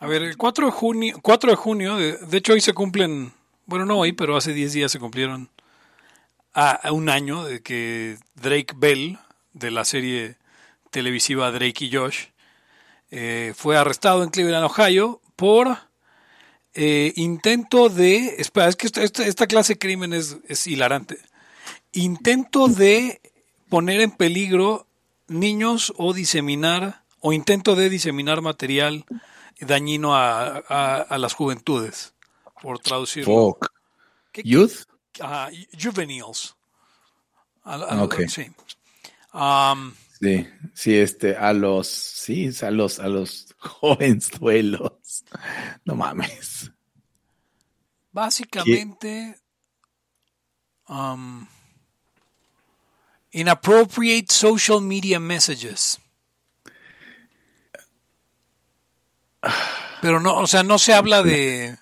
A ver, el 4 de junio, 4 de, junio de, de, hecho hoy se cumplen, bueno, no hoy, pero hace 10 días se cumplieron a, un año de que Drake Bell, de la serie televisiva Drake y Josh, eh, fue arrestado en Cleveland, Ohio, por eh, intento de, espera, es que esta, clase de crimen es hilarante, intento de poner en peligro niños o diseminar, o intento de diseminar material dañino a, a, a las juventudes, por traducirlo. Fuck. ¿Youth? Uh, juveniles. okay. Sí. Um, sí, sí, este, a los, sí, a los, a los jovenzuelos. No mames. Básicamente, um, inappropriate social media messages. Pero no, o sea, no se habla de.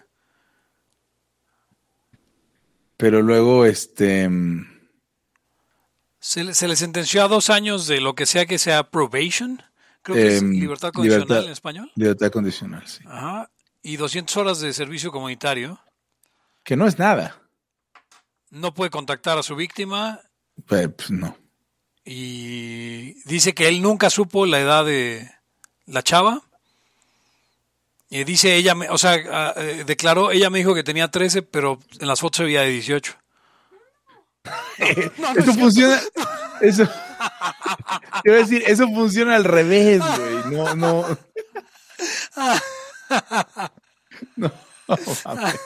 Pero luego, este. Se le, se le sentenció a dos años de lo que sea que sea probation. Creo que eh, es libertad condicional libertad, en español. Libertad condicional, sí. Ajá. Y 200 horas de servicio comunitario. Que no es nada. No puede contactar a su víctima. Pues, pues no. Y dice que él nunca supo la edad de la chava. Y dice ella, o sea, eh, declaró, ella me dijo que tenía 13, pero en las fotos se veía de 18. no, no eso funciona. Eso. Quiero decir, eso funciona al revés, güey. No, no. No, mames.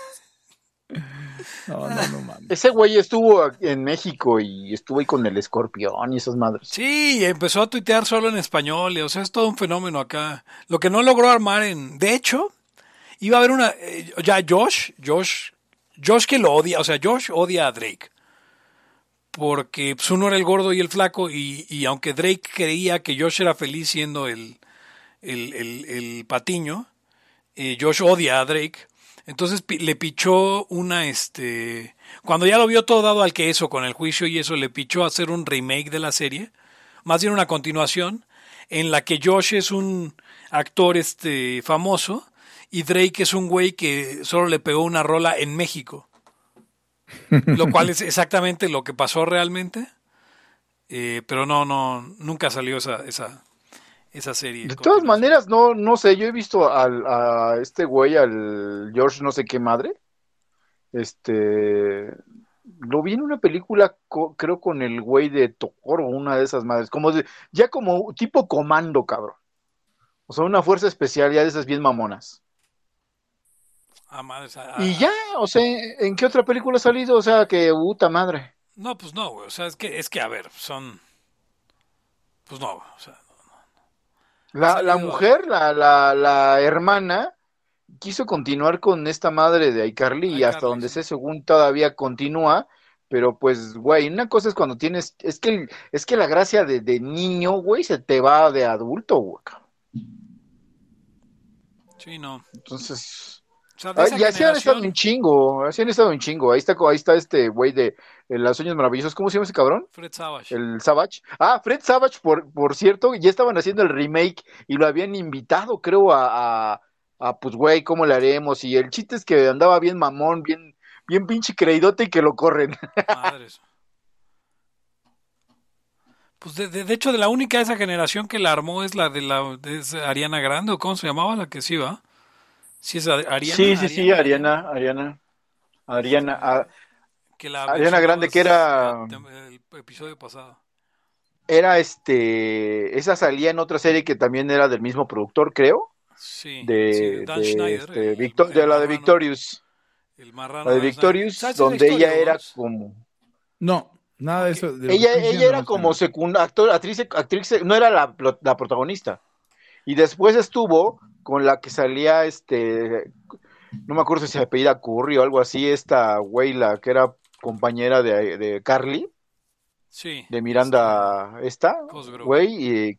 No, no, no mames. Ese güey estuvo en México y estuvo ahí con el escorpión y esas madres. Sí, empezó a tuitear solo en español, o sea, es todo un fenómeno acá. Lo que no logró armar en... De hecho, iba a haber una... Eh, ya Josh, Josh, Josh que lo odia, o sea, Josh odia a Drake. Porque pues, uno era el gordo y el flaco y, y aunque Drake creía que Josh era feliz siendo el, el, el, el patiño, eh, Josh odia a Drake. Entonces le pichó una, este, cuando ya lo vio todo dado al que eso, con el juicio y eso, le pichó hacer un remake de la serie, más bien una continuación, en la que Josh es un actor, este, famoso, y Drake es un güey que solo le pegó una rola en México. Lo cual es exactamente lo que pasó realmente. Eh, pero no, no, nunca salió esa, esa, esa serie. De todas maneras, no, no sé, yo he visto al, a este güey, al George no sé qué madre. Este, lo vi en una película, co, creo con el güey de Toro, una de esas madres, como de, ya como tipo comando, cabrón. O sea, una fuerza especial, ya de esas bien mamonas. Ah, madre, ah, y ya, o sea, ¿en qué otra película ha salido? O sea, que puta madre. No, pues no, güey. O sea, es que, es que, a ver, son. Pues no, o sea. La, la mujer, la, la, la hermana, quiso continuar con esta madre de iCarly y hasta donde sé, según todavía continúa, pero pues, güey, una cosa es cuando tienes, es que, es que la gracia de, de niño, güey, se te va de adulto, güey. Sí, no. Entonces, sea, y así han estado un chingo, así han estado un chingo. Ahí está, ahí está este güey de, de Las Sueños Maravillosos. ¿Cómo se llama ese cabrón? Fred Savage. El Savage. Ah, Fred Savage, por, por cierto, ya estaban haciendo el remake y lo habían invitado, creo, a, a, a pues, güey, ¿cómo le haremos? Y el chiste es que andaba bien mamón, bien, bien pinche creidote y que lo corren. Madres. Pues de, de, de, hecho, de la única de esa generación que la armó es la de la de Ariana Grande, o cómo se llamaba la que sí va. Sí, es Ariana. Sí, sí, sí, Ariana, Ariana. Ariana. A, que la Ariana Grande, que era. El episodio pasado. Era este. Esa salía en otra serie que también era del mismo productor, creo. Sí. De, sí, Dan de, Schneider, este, el, Victor, el de la de Victorious. El marrano. La de Victorious, donde la ella era como. No, nada de eso. De Ella, ella era como secunda, actor, actriz, actriz, no era la, la protagonista. Y después estuvo con la que salía este, no me acuerdo si se apellida Curry o algo así, esta güey, la que era compañera de, de Carly, Sí. de Miranda, esta, Cosgrove. güey, y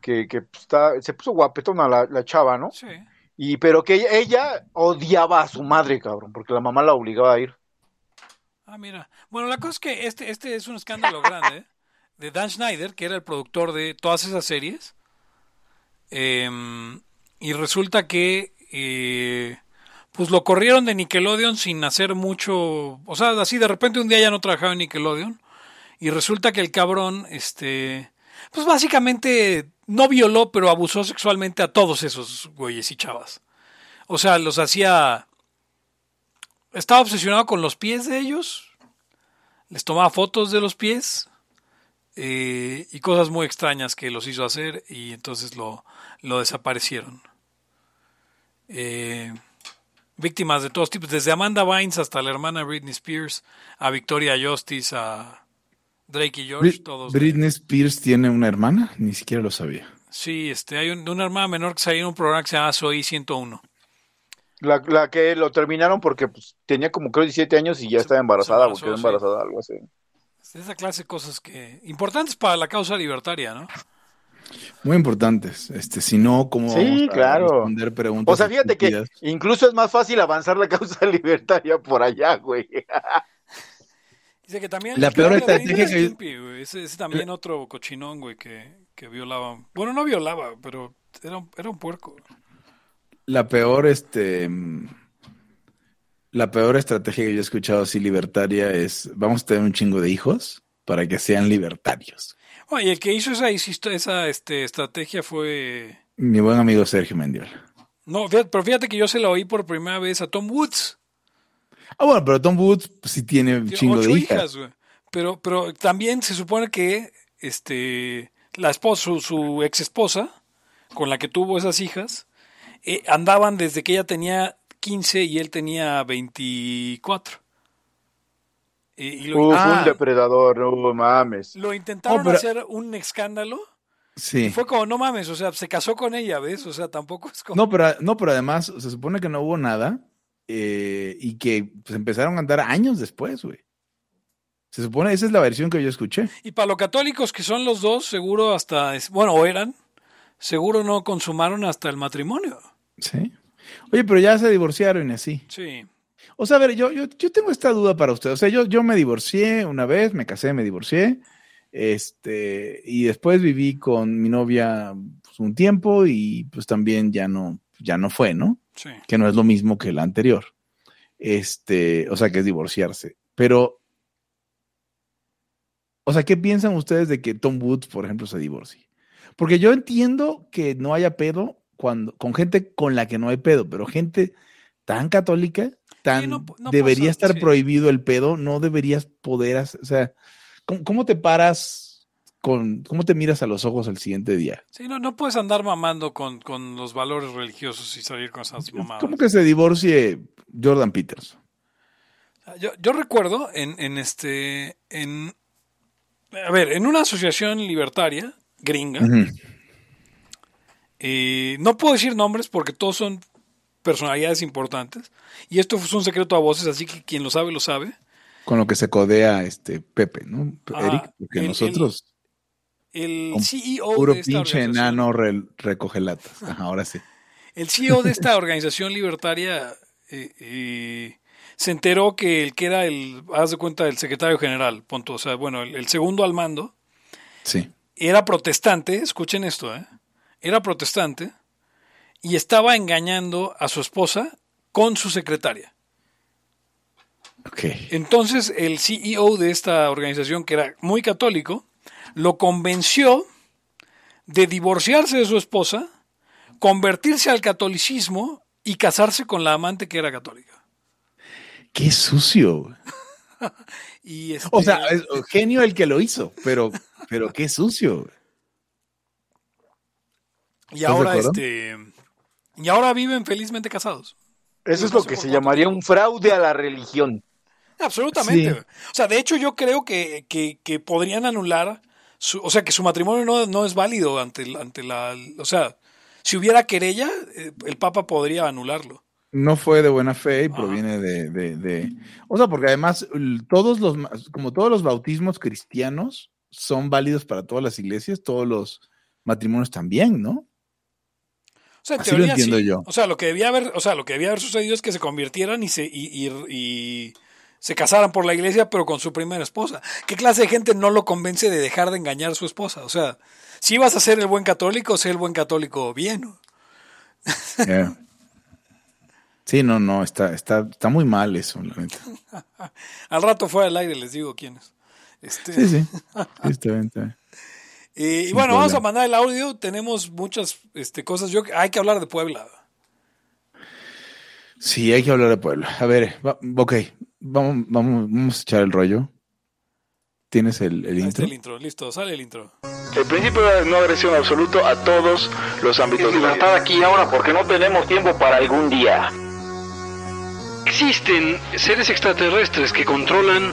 que, que está, se puso guapetona la, la chava, ¿no? Sí. Y pero que ella, ella odiaba a su madre, cabrón, porque la mamá la obligaba a ir. Ah, mira. Bueno, la cosa es que este, este es un escándalo grande ¿eh? de Dan Schneider, que era el productor de todas esas series. Eh, y resulta que eh, pues lo corrieron de Nickelodeon sin hacer mucho, o sea, así de repente un día ya no trabajaba en Nickelodeon y resulta que el cabrón, este, pues básicamente no violó, pero abusó sexualmente a todos esos güeyes y chavas. O sea, los hacía, estaba obsesionado con los pies de ellos, les tomaba fotos de los pies eh, y cosas muy extrañas que los hizo hacer y entonces lo, lo desaparecieron. Eh, víctimas de todos tipos, desde Amanda Bynes hasta la hermana Britney Spears, a Victoria Justice, a Drake y George, todos. Britney Spears tiene una hermana, ni siquiera lo sabía. Sí, este, hay un, una hermana menor que salió en un programa que se llama Soy 101. La, la que lo terminaron porque pues, tenía como creo 17 años y ya Se- estaba embarazada, embarazó, quedó embarazada, algo así. Esa clase de cosas que importantes para la causa libertaria, ¿no? Muy importantes. Este, si no, ¿cómo Sí, vamos a claro. responder preguntas? O sea, fíjate que incluso es más fácil avanzar la causa libertaria por allá, güey. Dice que también La peor estrategia que- Stimpy, güey, ese, ese también otro cochinón, güey, que, que violaba. Bueno, no violaba, pero era, un- era un puerco. La peor, este, la peor estrategia que yo he escuchado así libertaria es, vamos a tener un chingo de hijos para que sean libertarios. Oye, el que hizo esa, esa este, estrategia fue... Mi buen amigo Sergio Mendiola. No, fíjate- pero fíjate que yo se lo oí por primera vez a Tom Woods. Ah, bueno, pero Tom Woods pues, sí tiene un chingo ocho de hijas, hijas. Pero, pero también se supone que este, la esposa, su, su ex esposa, con la que tuvo esas hijas, eh, andaban desde que ella tenía 15 y él tenía 24. Y lo, Uf, Ah. un depredador, no mames. lo intentaron Oh, pero- hacer un escándalo. Sí. Y fue como, no mames, o sea, se casó con ella, ¿ves? O sea, tampoco es como... No, pero, no, pero además se supone que no hubo nada eh, y que pues, empezaron a andar años después, güey. Se supone, esa es la versión que yo escuché. Y para los católicos que son los dos, seguro hasta, bueno, o eran, seguro no consumaron hasta el matrimonio. Sí. Oye, pero ya se divorciaron y así. Sí. O sea, a ver, yo, yo, yo tengo esta duda para usted. O sea, yo, yo me divorcié una vez, me casé, me divorcié. Este, y después viví con mi novia pues, un tiempo y pues también ya no, ya no fue, ¿no? Sí. que no es lo mismo que el anterior. Este, o sea, que es divorciarse. Pero, o sea, ¿qué piensan ustedes de que Tom Woods, por ejemplo, se divorcie? Porque yo entiendo que no haya pedo cuando, con gente con la que no hay pedo, pero gente tan católica, tan no no debería pasa, estar sí. prohibido el pedo, no deberías poder, hacer- o sea, ¿cómo, cómo te paras con, cómo te miras a los ojos al siguiente día? Sí, no, no puedes andar mamando con, con los valores religiosos y salir con esas mamadas. ¿Cómo que se divorcie Jordan Peters? Yo, yo recuerdo en, en este, en, a ver, en una asociación libertaria gringa, Ujú. eh, no puedo decir nombres porque todos son personalidades importantes y esto es un secreto a voces, así que quien lo sabe lo sabe. con lo que se codea este Pepe, ¿no? Ah, Eric, porque el- nosotros, El Con CEO puro de esta pinche enano re- recoge latas. Ajá, ahora sí. El CEO de esta organización libertaria eh, eh, se enteró que el que era el, haz de cuenta, el secretario general, punto, o sea, bueno, el, el segundo al mando, Sí. era protestante, escuchen esto, ¿eh? era protestante y estaba engañando a su esposa con su secretaria. Entonces el CEO de esta organización, que era muy católico, lo convenció de divorciarse de su esposa, convertirse al catolicismo y casarse con la amante que era católica. Qué sucio. Y este, O sea, es genio el que lo hizo, pero, pero qué sucio. y ¿estás de ahora este y ahora viven felizmente casados. Eso es lo que se llamaría un fraude a la religión. Absolutamente. Sí. O sea, de hecho yo creo que, que, que podrían anular, su, o sea, que su matrimonio no, no es válido ante, ante la... O sea, si hubiera querella, eh, el Papa podría anularlo. No fue de buena fe y Ajá. proviene de, de, de- O sea, porque además, todos los, ma- como todos los bautismos cristianos son válidos para todas las iglesias, todos los matrimonios también, ¿no? O sea, en Así lo entiendo sí. yo. O sea, lo que debía haber, o sea, lo que debía haber sucedido es que se convirtieran y se y, y- y se casaran por la iglesia, pero con su primera esposa. ¿Qué clase de gente no lo convence de dejar de engañar a su esposa? O sea, si vas a ser el buen católico, sé el buen católico bien. Yeah. Sí, no, no, está, está, está muy mal eso, la neta. Al rato fuera del aire les digo quiénes. Este, Sí, sí. Sí, está bien, está bien. Y, bueno, vamos a mandar el audio. Tenemos muchas este, cosas. Yo, hay que hablar de Puebla. Sí, hay que hablar de Puebla. A ver, va- ok, vamos, vamos, vamos a echar el rollo. ¿Tienes el, el está intro? el intro. Listo, sale el intro. El principio de no agresión absoluto a todos los ámbitos vida. libertad aquí y ahora porque no tenemos tiempo para algún día. Existen seres extraterrestres que controlan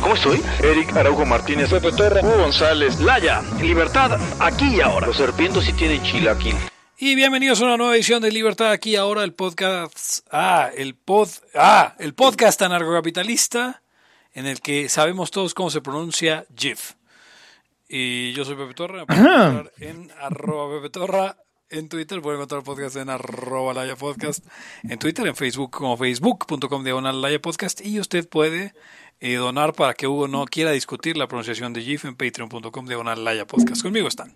¿Cómo estoy? Eric Araujo Martínez, Pepe Torra, Hugo González, Laya, Libertad, aquí y ahora. Los serpientes sí tienen chilaquil. Y bienvenidos a una nueva edición de Libertad aquí ahora el podcast ah el pod ah el podcast anarcocapitalista en el que sabemos todos cómo se pronuncia GIF y yo soy Pepe Torra me pueden encontrar en arroba Pepe Torra en Twitter pueden encontrar el podcast en arroba Laya Podcast en Twitter en Facebook como facebook.com diagonal Laya Podcast y usted puede eh, donar para que Hugo no quiera discutir la pronunciación de GIF en patreon.com diagonal Laya Podcast conmigo están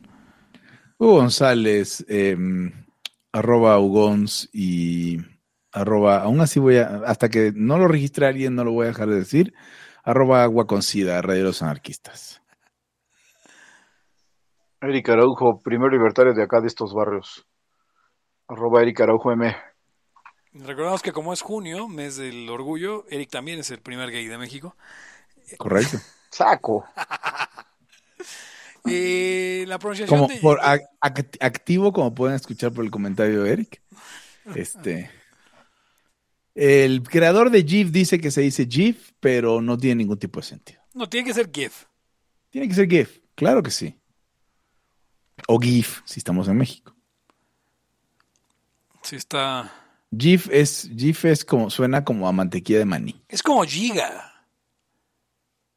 Hugo González, eh, arroba Ugons y arroba, aún así voy a, hasta que no lo registre alguien, no lo voy a dejar de decir, arroba agua con sida, rey de los anarquistas. Eric Araujo, primer libertario de acá de estos barrios. Arroba Eric Araujo M. Recordamos que como es junio, mes del orgullo, Eric también es el primer gay de México. Correcto. Saco. Eh, la pronunciación Como de por ac- ac- activo, como pueden escuchar por el comentario de Eric. Este. El creador de GIF dice que se dice GIF, pero no tiene ningún tipo de sentido. no tiene que ser GIF. Tiene que ser GIF, claro que sí. O GIF, si estamos en México. Sí está. GIF es, GIF es como, suena como a mantequilla de maní. Es como giga.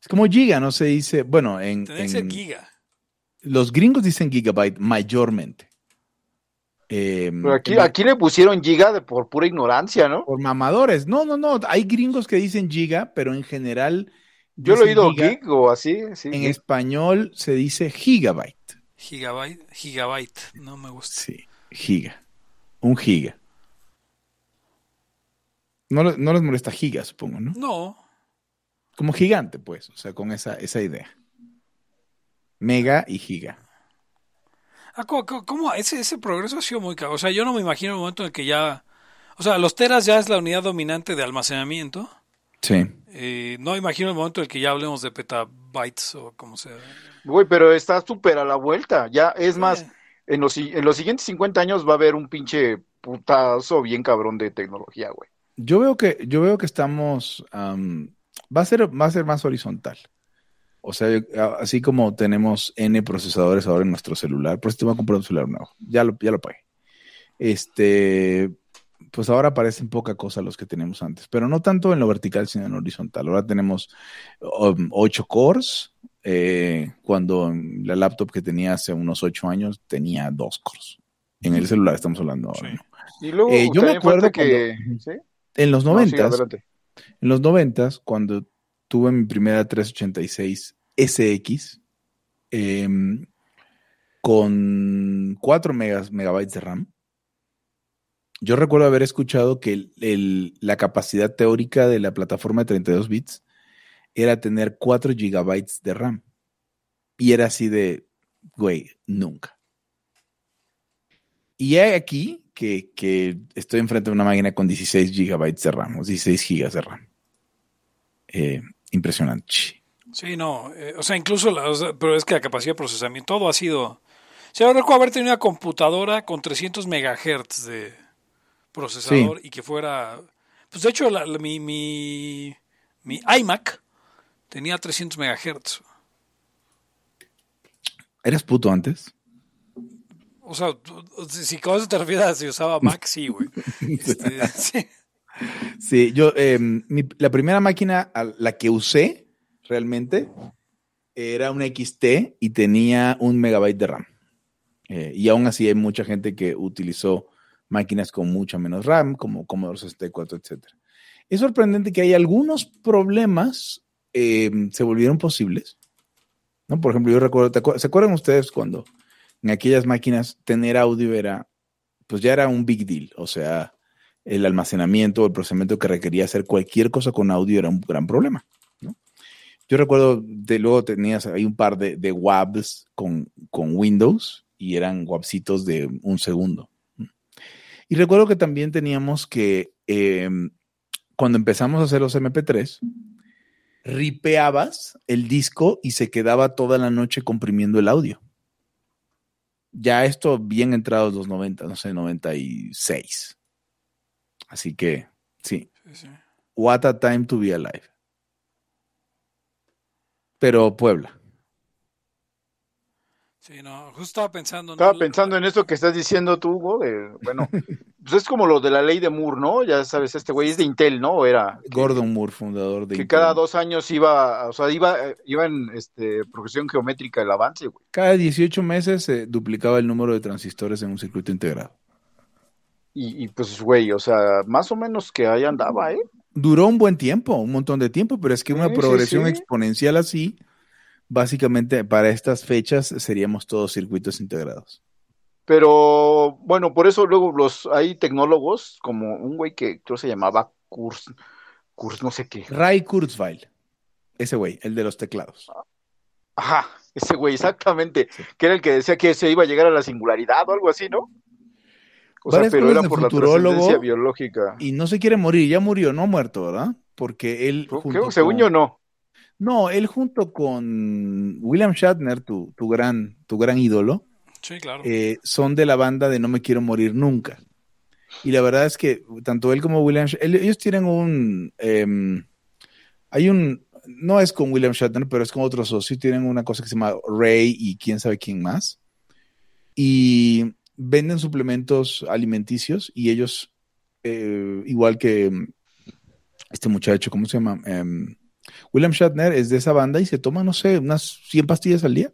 Es como giga, no se dice, bueno, en, que ser giga. los gringos dicen gigabyte mayormente. Eh, Pero aquí, en- aquí le pusieron giga de, por pura ignorancia, ¿no? por mamadores. No, no, no. Hay gringos que dicen giga, pero en general. Yo lo he oído giga. gig o así. Sí, En gig. español se dice gigabyte. Gigabyte. Gigabyte. No me gusta. Sí, giga. Un giga. No, no les molesta giga, supongo, ¿no? No. Como gigante, pues. O sea, con esa, esa idea. Mega y giga. Ah, ¿Cómo, cómo-? Ese, ese progreso ha sido muy caro. O sea, yo no me imagino el momento en el que ya. O sea, los teras ya es la unidad dominante de almacenamiento. Sí. Eh, no imagino el momento en el que ya hablemos de petabytes o como sea. Güey, pero está súper a la vuelta. Ya, es más, en los, en los siguientes 50 años va a haber un pinche putazo bien cabrón de tecnología, güey. Yo veo que, yo veo que estamos. am, va, a ser, va a ser más horizontal. O sea, así como tenemos N procesadores ahora en nuestro celular, por eso te voy a comprar un celular nuevo. Ya lo, ya lo pagué. Este, pues ahora parecen poca cosa los que tenemos antes, pero no tanto en lo vertical, sino en lo horizontal. Ahora tenemos um, ocho cores, eh, cuando la laptop que tenía hace unos ocho años tenía dos cores. En el celular estamos hablando ahora, Sí. ¿no? Y luego Eh, yo me acuerdo que... cuando- ¿Sí? En los No, sí, noventas, en los noventas, cuando tuve mi primera 386 SX em, con 4 megas, megabytes de RAM, yo recuerdo haber escuchado que el- el- la capacidad teórica de la plataforma de 32 bits era tener 4 gigabytes de RAM. Y era así de, güey, nunca. Y aquí que, que estoy enfrente de una máquina con 16 gigabytes de RAM, o 16 gigas de RAM. Eh, impresionante. Sí, no. eh, o sea, incluso, la- o sea, pero es que la capacidad de procesamiento, todo ha sido. Sea, yo recuerdo haber tenido una computadora con 300 megahertz de procesador y que fuera. Pues de hecho, la- la- mi, mi, Mi iMac tenía 300 megahertz. ¿Eras puto antes? O sea, si con eso te refieres a si usaba Mac, sí, güey. Este, sí. Sí, yo, eh, mi- la primera máquina a la que usé realmente era una XT y tenía un megabyte de RAM. Eh, y aún así hay mucha gente que utilizó máquinas con mucha menos RAM, como Commodore 64, etc. Es sorprendente que hay algunos problemas eh, se volvieron posibles. ¿no? Por ejemplo, yo recuerdo, ¿te acuer- ¿se acuerdan ustedes cuando en aquellas máquinas tener audio era, pues ya era un big deal? O sea, el almacenamiento, el procesamiento que requería hacer cualquier cosa con audio era un gran problema. Yo recuerdo, de luego tenías ahí un par de, de con, con Windows y eran WAVcitos de un segundo. Y recuerdo que también teníamos que, eh, cuando empezamos a hacer los MP3, ripeabas el disco y se quedaba toda la noche comprimiendo el audio. Ya esto bien entrados los 90, no sé, 96. Así que, sí, Sí, sí. what a time to be alive. Pero Puebla. Sí, no, justo estaba pensando. ¿no? Estaba pensando en esto que estás diciendo tú, Hugo, de, bueno, pues es como lo de la ley de Moore, ¿no? Ya sabes, este güey es de Intel, ¿no? Era que, Gordon Moore, fundador de que Intel. cada dos años iba, o sea, iba, iba en este, progresión geométrica el avance, güey. Cada 18 meses se duplicaba el número de transistores en un circuito integrado. Y, y, pues, güey, o sea, más o menos que ahí andaba, ¿eh? Duró un buen tiempo, un montón de tiempo, pero es que una Sí, sí, progresión sí. exponencial así, básicamente para estas fechas seríamos todos circuitos integrados. Pero bueno, por eso luego los hay tecnólogos, como un güey que creo se llamaba Kurs, Kurs no sé qué. Ray Kurzweil, ese güey, el de los teclados. Ajá, ese güey, exactamente. Sí. Que era el que decía que se iba a llegar a la singularidad o algo así, ¿no? O sea, pero era por la trascendencia biológica. Y no se quiere morir, ya murió, no ha muerto, ¿verdad? Porque él. Junto creo, según con- yo, no. No, él junto con William Shatner, tu, tu, gran, tu gran ídolo, Sí, claro. eh, son de la banda de No me quiero morir nunca. Y la verdad es que tanto él como William, Sh- él- ellos tienen un, em, hay un, no es con William Shatner, pero es con otro socio, tienen una cosa que se llama Ray y quién sabe quién más. Y venden suplementos alimenticios y ellos, eh, igual que este muchacho, ¿cómo se llama? Em, William Shatner es de esa banda y se toma, no sé, unas 100 pastillas al día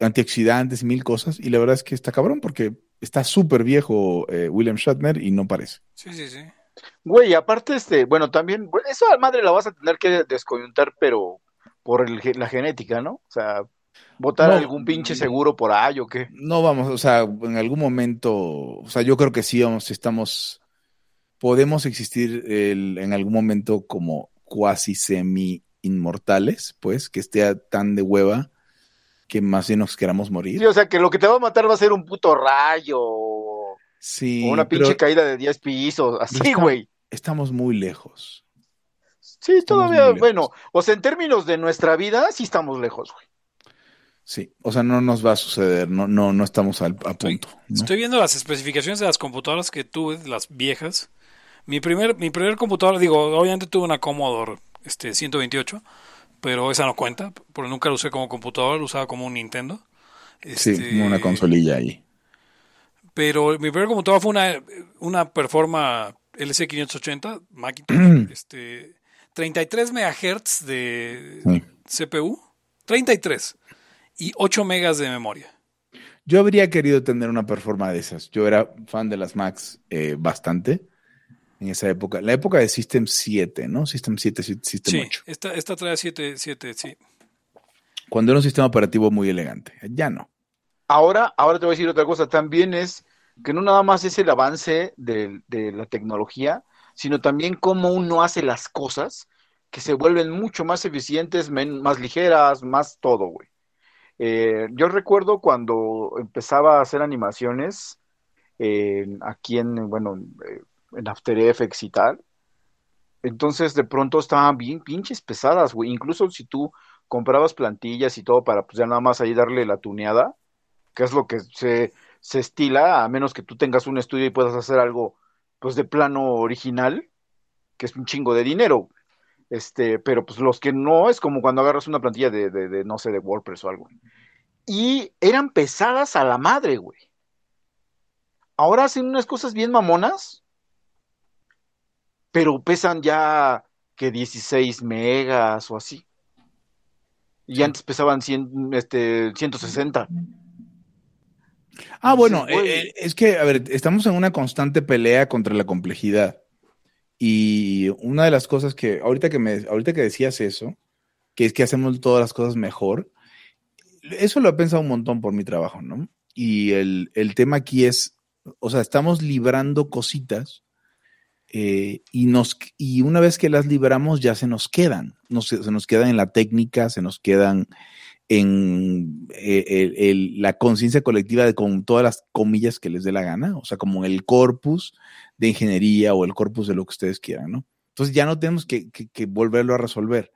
antioxidantes y mil cosas. Y la verdad es que está cabrón porque está súper viejo eh, William Shatner y no parece. Sí, sí, sí. Güey, aparte, este, bueno, también, bueno, eso a madre la vas a tener que descoyuntar, pero por el la genética, ¿no? O sea, votar No. algún pinche seguro por ahí o qué. No vamos, o sea, en algún momento, o sea, yo creo que sí, vamos, estamos, podemos existir el- en algún momento como cuasi semi inmortales, pues, que esté tan de hueva que más bien nos queramos morir. Sí, o sea, que lo que te va a matar va a ser un puto rayo o Sí, una pero pinche caída de 10 pisos, así, está- güey. estamos muy lejos. Sí, estamos todavía, bueno, o sea, en términos de nuestra vida, sí estamos lejos, güey. Sí, o sea, no nos va a suceder, no, no, no estamos al, a punto. ¿no? Estoy viendo las especificaciones de las computadoras que tuve, las viejas. Mi primer, mi primer computadora, digo, obviamente tuve una Commodore este, 128, pero esa no cuenta, porque nunca la usé como computadora, la usaba como un Nintendo. Sí, Este, como una consolilla ahí. Pero mi primer computadora fue una, una Performa LC580 Macintosh, este, 33 MHz de Sí. CPU, 33 y 8 megas de memoria. Yo habría querido tener una performance de esas. Yo era fan de las Macs eh, bastante en esa época. La época de System 7, ¿no? System 7, Sy- System Sí, 8. esta, esta trae 7, 7, sí. Cuando era un sistema operativo muy elegante. Ya no. Ahora, ahora te voy a decir otra cosa, también es que no nada más es el avance de, de la tecnología, sino también cómo uno hace las cosas que se vuelven mucho más eficientes, men- más ligeras, más todo, güey. Eh, yo recuerdo cuando empezaba a hacer animaciones en- aquí en, bueno, eh, en After Effects y tal, entonces de pronto estaban bien pinches pesadas, güey. Incluso si tú comprabas plantillas y todo para pues ya nada más ahí darle la tuneada, que es lo que se, se estila, a menos que tú tengas un estudio y puedas hacer algo pues de plano original, que es un chingo de dinero. Este, pero pues los que no, es como cuando agarras una plantilla de, de, de, no sé, de WordPress o algo. Y eran pesadas a la madre, güey. Ahora hacen unas cosas bien mamonas, pero pesan ya que 16 megas o así. Y antes pesaban 100, este, 160. Ah, bueno, eh, es que, a ver, estamos en una constante pelea contra la complejidad. Y una de las cosas que, ahorita que, me, ahorita que decías eso, que es que hacemos todas las cosas mejor, eso lo he pensado un montón por mi trabajo, ¿no? Y el, el tema aquí es, o sea, estamos librando cositas eh, y, nos, y una vez que las libramos ya se nos quedan, no, se, nos quedan en la técnica, se nos quedan en eh, la conciencia colectiva de con todas las comillas que les dé la gana, o sea, como el corpus de ingeniería o el corpus de lo que ustedes quieran, ¿no? Entonces ya no tenemos que, que, que volverlo a resolver.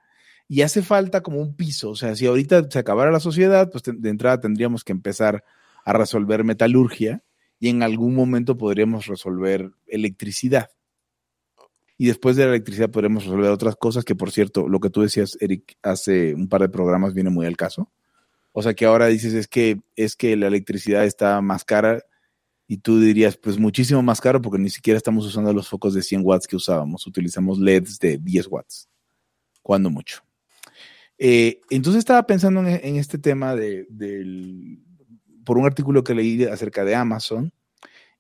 Y hace falta como un piso, o sea, si ahorita se acabara la sociedad, pues de entrada tendríamos que empezar a resolver metalurgia y en algún momento podríamos resolver electricidad y después de la electricidad podremos resolver otras cosas que, por cierto, lo que tú decías, Eric, hace un par de programas viene muy al caso. O sea que ahora dices es que es que la electricidad está más cara y tú dirías, pues muchísimo más caro porque ni siquiera estamos usando los focos de 100 watts que usábamos, utilizamos LEDs de 10 watts, cuando mucho. Eh, entonces estaba pensando en, en este tema de, por un artículo que leí acerca de Amazon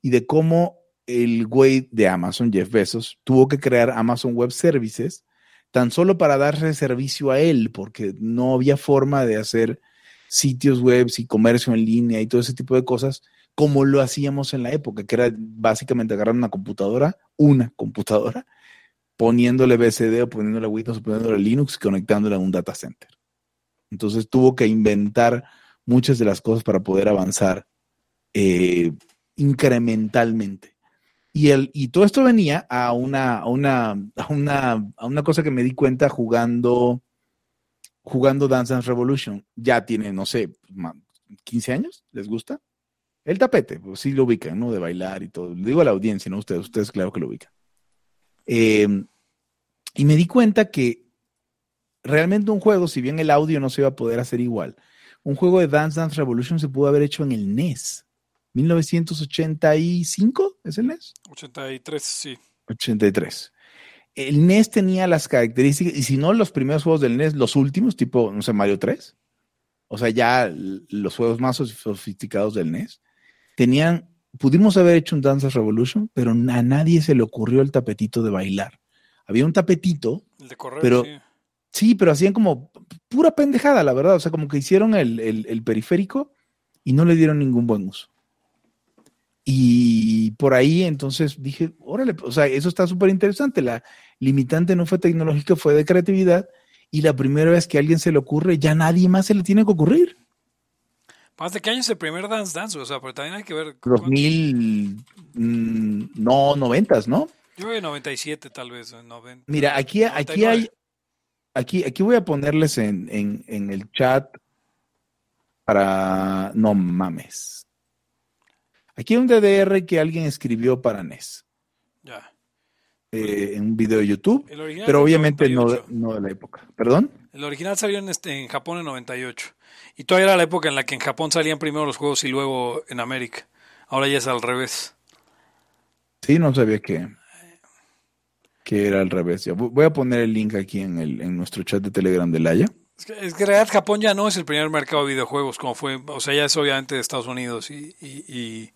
y de cómo el güey de Amazon, Jeff Bezos, tuvo que crear Amazon Web Services tan solo para darle servicio a él, porque no había forma de hacer sitios web y comercio en línea y todo ese tipo de cosas como lo hacíamos en la época, que era básicamente agarrar una computadora, una computadora, poniéndole BCD o poniéndole Windows o poniéndole Linux y conectándola a un data center. Entonces tuvo que inventar muchas de las cosas para poder avanzar eh, incrementalmente. Y, el, y todo esto venía a una, a una, a una, a una cosa que me di cuenta jugando, jugando Dance Dance Revolution. Ya tiene, no sé, 15 años, ¿les gusta? El tapete, pues sí lo ubican, ¿no? De bailar y todo. Le digo a la audiencia, ¿no? Ustedes, ustedes claro que lo ubican. Eh, y me di cuenta que realmente un juego, si bien el audio no se iba a poder hacer igual, un juego de Dance Dance Revolution se pudo haber hecho en el NES. 1985, ¿es el NES? 83, sí. 83. El NES tenía las características, y si no los primeros juegos del NES, los últimos, tipo, no sé, Mario 3, o sea, ya los juegos más sofisticados del NES, tenían, pudimos haber hecho un Dance Revolution, pero a nadie se le ocurrió el tapetito de bailar. Había un tapetito, el de correr, pero sí. sí. pero hacían como pura pendejada, la verdad, o sea, como que hicieron el, el, el periférico y no le dieron ningún buen uso. Y por ahí entonces dije, órale, o sea, eso está súper interesante. La limitante no fue tecnológica, fue de creatividad. Y la primera vez que a alguien se le ocurre, ya nadie más se le tiene que ocurrir. ¿Más de qué año es el primer Dance Dance? O sea, pero también hay que ver. 2000, mmm, no, noventas, ¿no? Yo creo que 97 tal vez. 90, Mira, aquí, 99. aquí hay, aquí, aquí voy a ponerles en, en, en el chat para, no mames. Aquí hay un DDR que alguien escribió para NES. Ya. Eh, en un video de YouTube, pero obviamente no, no, de la época. ¿Perdón? El original salió en, este, en Japón en 98. Y todavía era la época en la que en Japón salían primero los juegos y luego en América. Ahora ya es al revés. Sí, no sabía que, que era al revés. Ya, voy a poner el link aquí en, el, en nuestro chat de Telegram de Laia. Es que, es que en realidad Japón ya no es el primer mercado de videojuegos como fue, o sea, ya es obviamente de Estados Unidos y, y, y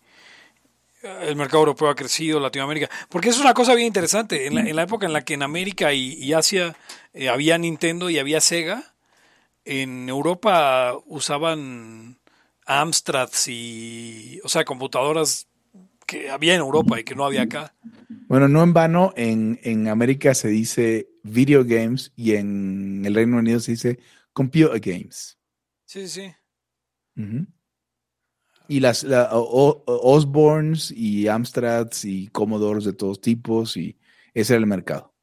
el mercado europeo ha crecido, Latinoamérica, porque es una cosa bien interesante. En la, en la época en la que en América y, y Asia eh, había Nintendo y había Sega, en Europa usaban Amstrads y, o sea, computadoras que había en Europa y que no había acá. Bueno, no en vano, en, en América se dice video games y en el Reino Unido se dice computer games. Sí, sí. Uh -huh. Y las la, o, y Amstrads y Commodores de todos tipos y ese era el mercado.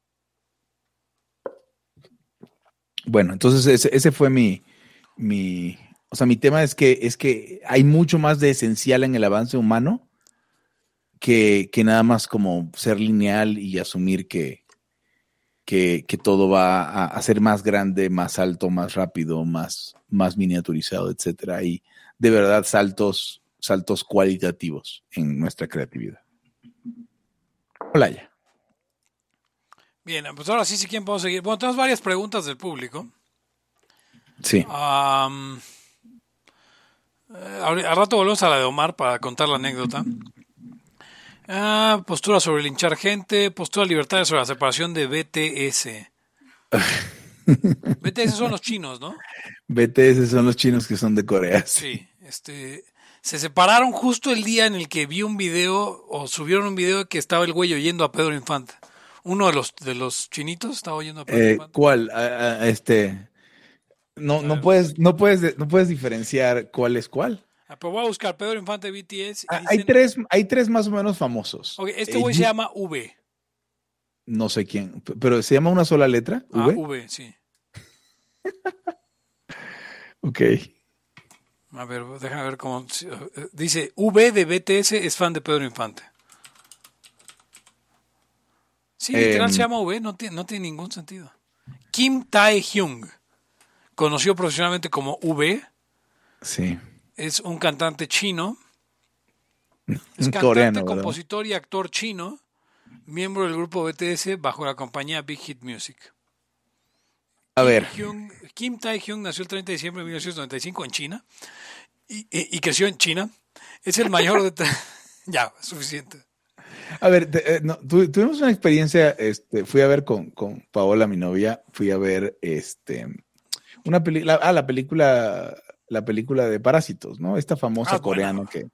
Bueno, entonces ese, ese fue mi, mi, o sea, mi tema es que es que hay mucho más de esencial en el avance humano que, que nada más como ser lineal y asumir que, que, que todo va a, a, ser más grande, más alto, más rápido, más, más miniaturizado, etcétera. Y de verdad saltos, saltos cualitativos en nuestra creatividad. Hola ya. Bien, pues ahora sí, si quieren podemos seguir. Bueno, tenemos varias preguntas del público. Sí. Um, eh, al rato volvemos a la de Omar para contar la anécdota. Ah, postura sobre linchar gente, postura libertaria sobre la separación de BTS. BTS son los chinos, ¿no? BTS son los chinos que son de Corea. Sí, este, se separaron justo el día en el que vi un video o subieron un video que estaba el güey oyendo a Pedro Infante. Uno de los de los chinitos estaba oyendo a Pedro eh, Infante. ¿Cuál? A, a, este no, no puedes, no puedes, no puedes diferenciar cuál es cuál. Ah, pero voy a buscar Pedro Infante BTS. Ah, dicen- Hay tres, hay tres más o menos famosos. Este Eh, güey se llama V. No sé quién, pero se llama una sola letra. Ah, V. v, sí. Ok. A ver, déjame ver cómo. eh, Dice V de BTS es fan de Pedro Infante. Sí, literal Em. se llama V, no tiene, no tiene ningún sentido. Kim Tae-hyung, conocido profesionalmente como V, Sí. es un cantante chino. Es cantante, coreano, compositor y actor chino, miembro del grupo BTS bajo la compañía Big Hit Music. A ver, Hyung- Kim Tae-hyung nació el 30 de diciembre de 1995 en China y, y- y creció en China. Es el mayor de... ya, suficiente. a ver, te- eh, no, tu- tuvimos una experiencia, este, fui a ver con, con Paola, mi novia, fui a ver este una película, ah, la película, la película de Parásitos, ¿no? Esta famosa Ah, coreana que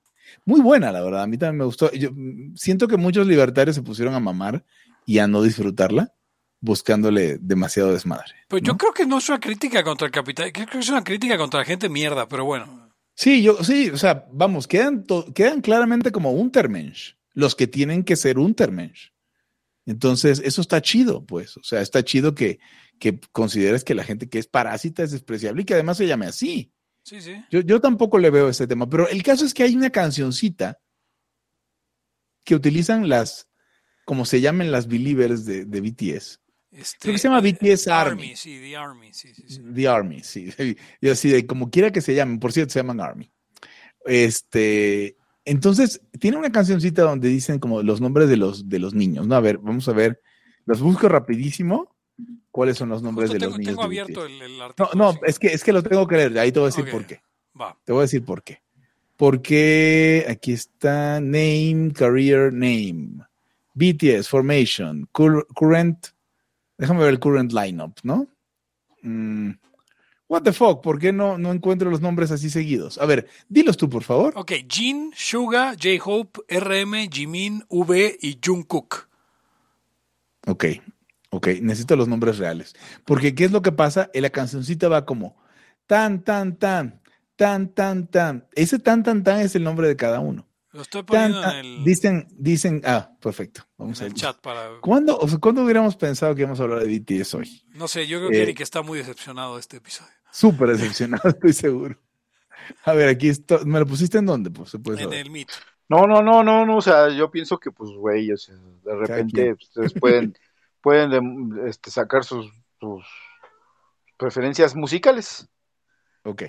muy buena, la verdad, a mí también me gustó. Yo siento que muchos libertarios se pusieron a mamar y a no disfrutarla, buscándole demasiado desmadre. Pero yo creo que no es una crítica contra el capital, creo que es una crítica contra la gente mierda, pero bueno. Sí, yo, sí, o sea, vamos, quedan, quedan claramente como Untermensch, los que tienen que ser Untermensch. Entonces, eso está chido, pues, o sea, está chido que, que consideres que la gente que es parásita es despreciable y que además se llame así. Sí, sí. Yo, yo tampoco le veo ese tema, pero el caso es que hay una cancioncita que utilizan las, como se llaman las believers de, de BTS. Este, Creo que se llama eh, BTS Army. Sí, The Army, sí, sí, sí. The Army, sí. Y así de como quiera que se llamen, por cierto, se llaman Army. Este, entonces, tiene una cancioncita donde dicen como los nombres de los, de los niños, ¿no? A ver, vamos a ver, los busco rapidísimo. ¿Cuáles son los nombres Justo de tengo, los niños? tengo de abierto BTS? el, el No, artículo. no, es que, es que lo tengo que leer, ahí te voy a decir por qué. Va. Te voy a decir por qué. Porque aquí está name, career name, BTS, formation, cur- current, déjame ver el current lineup, ¿no? Mm, what the fuck, ¿por qué no, no encuentro los nombres así seguidos? A ver, dilos tú, por favor. Ok, Jin, Suga, J-Hope, RM, Jimin, V y Jungkook. Ok, ok, necesito los nombres reales. Porque, ¿qué es lo que pasa? En la cancioncita va como tan, tan, tan, tan, tan, tan. Ese tan, tan, tan es el nombre de cada uno. Lo estoy poniendo tan. en el, Dicen, dicen, ah, perfecto. Vamos en a el chat para... ¿Cuándo, o sea, ¿Cuándo hubiéramos pensado que íbamos a hablar de BTS hoy? No sé, yo creo que Eh, Eric está muy decepcionado de este episodio. Súper decepcionado, estoy seguro. A ver, aquí está. ¿Me lo pusiste en dónde? Pues se puede En saber. el Meet. No, no, no, no, no, o sea, yo pienso que pues, güey, o sea, de repente ustedes pueden, pueden este, sacar sus, sus preferencias musicales. Ok.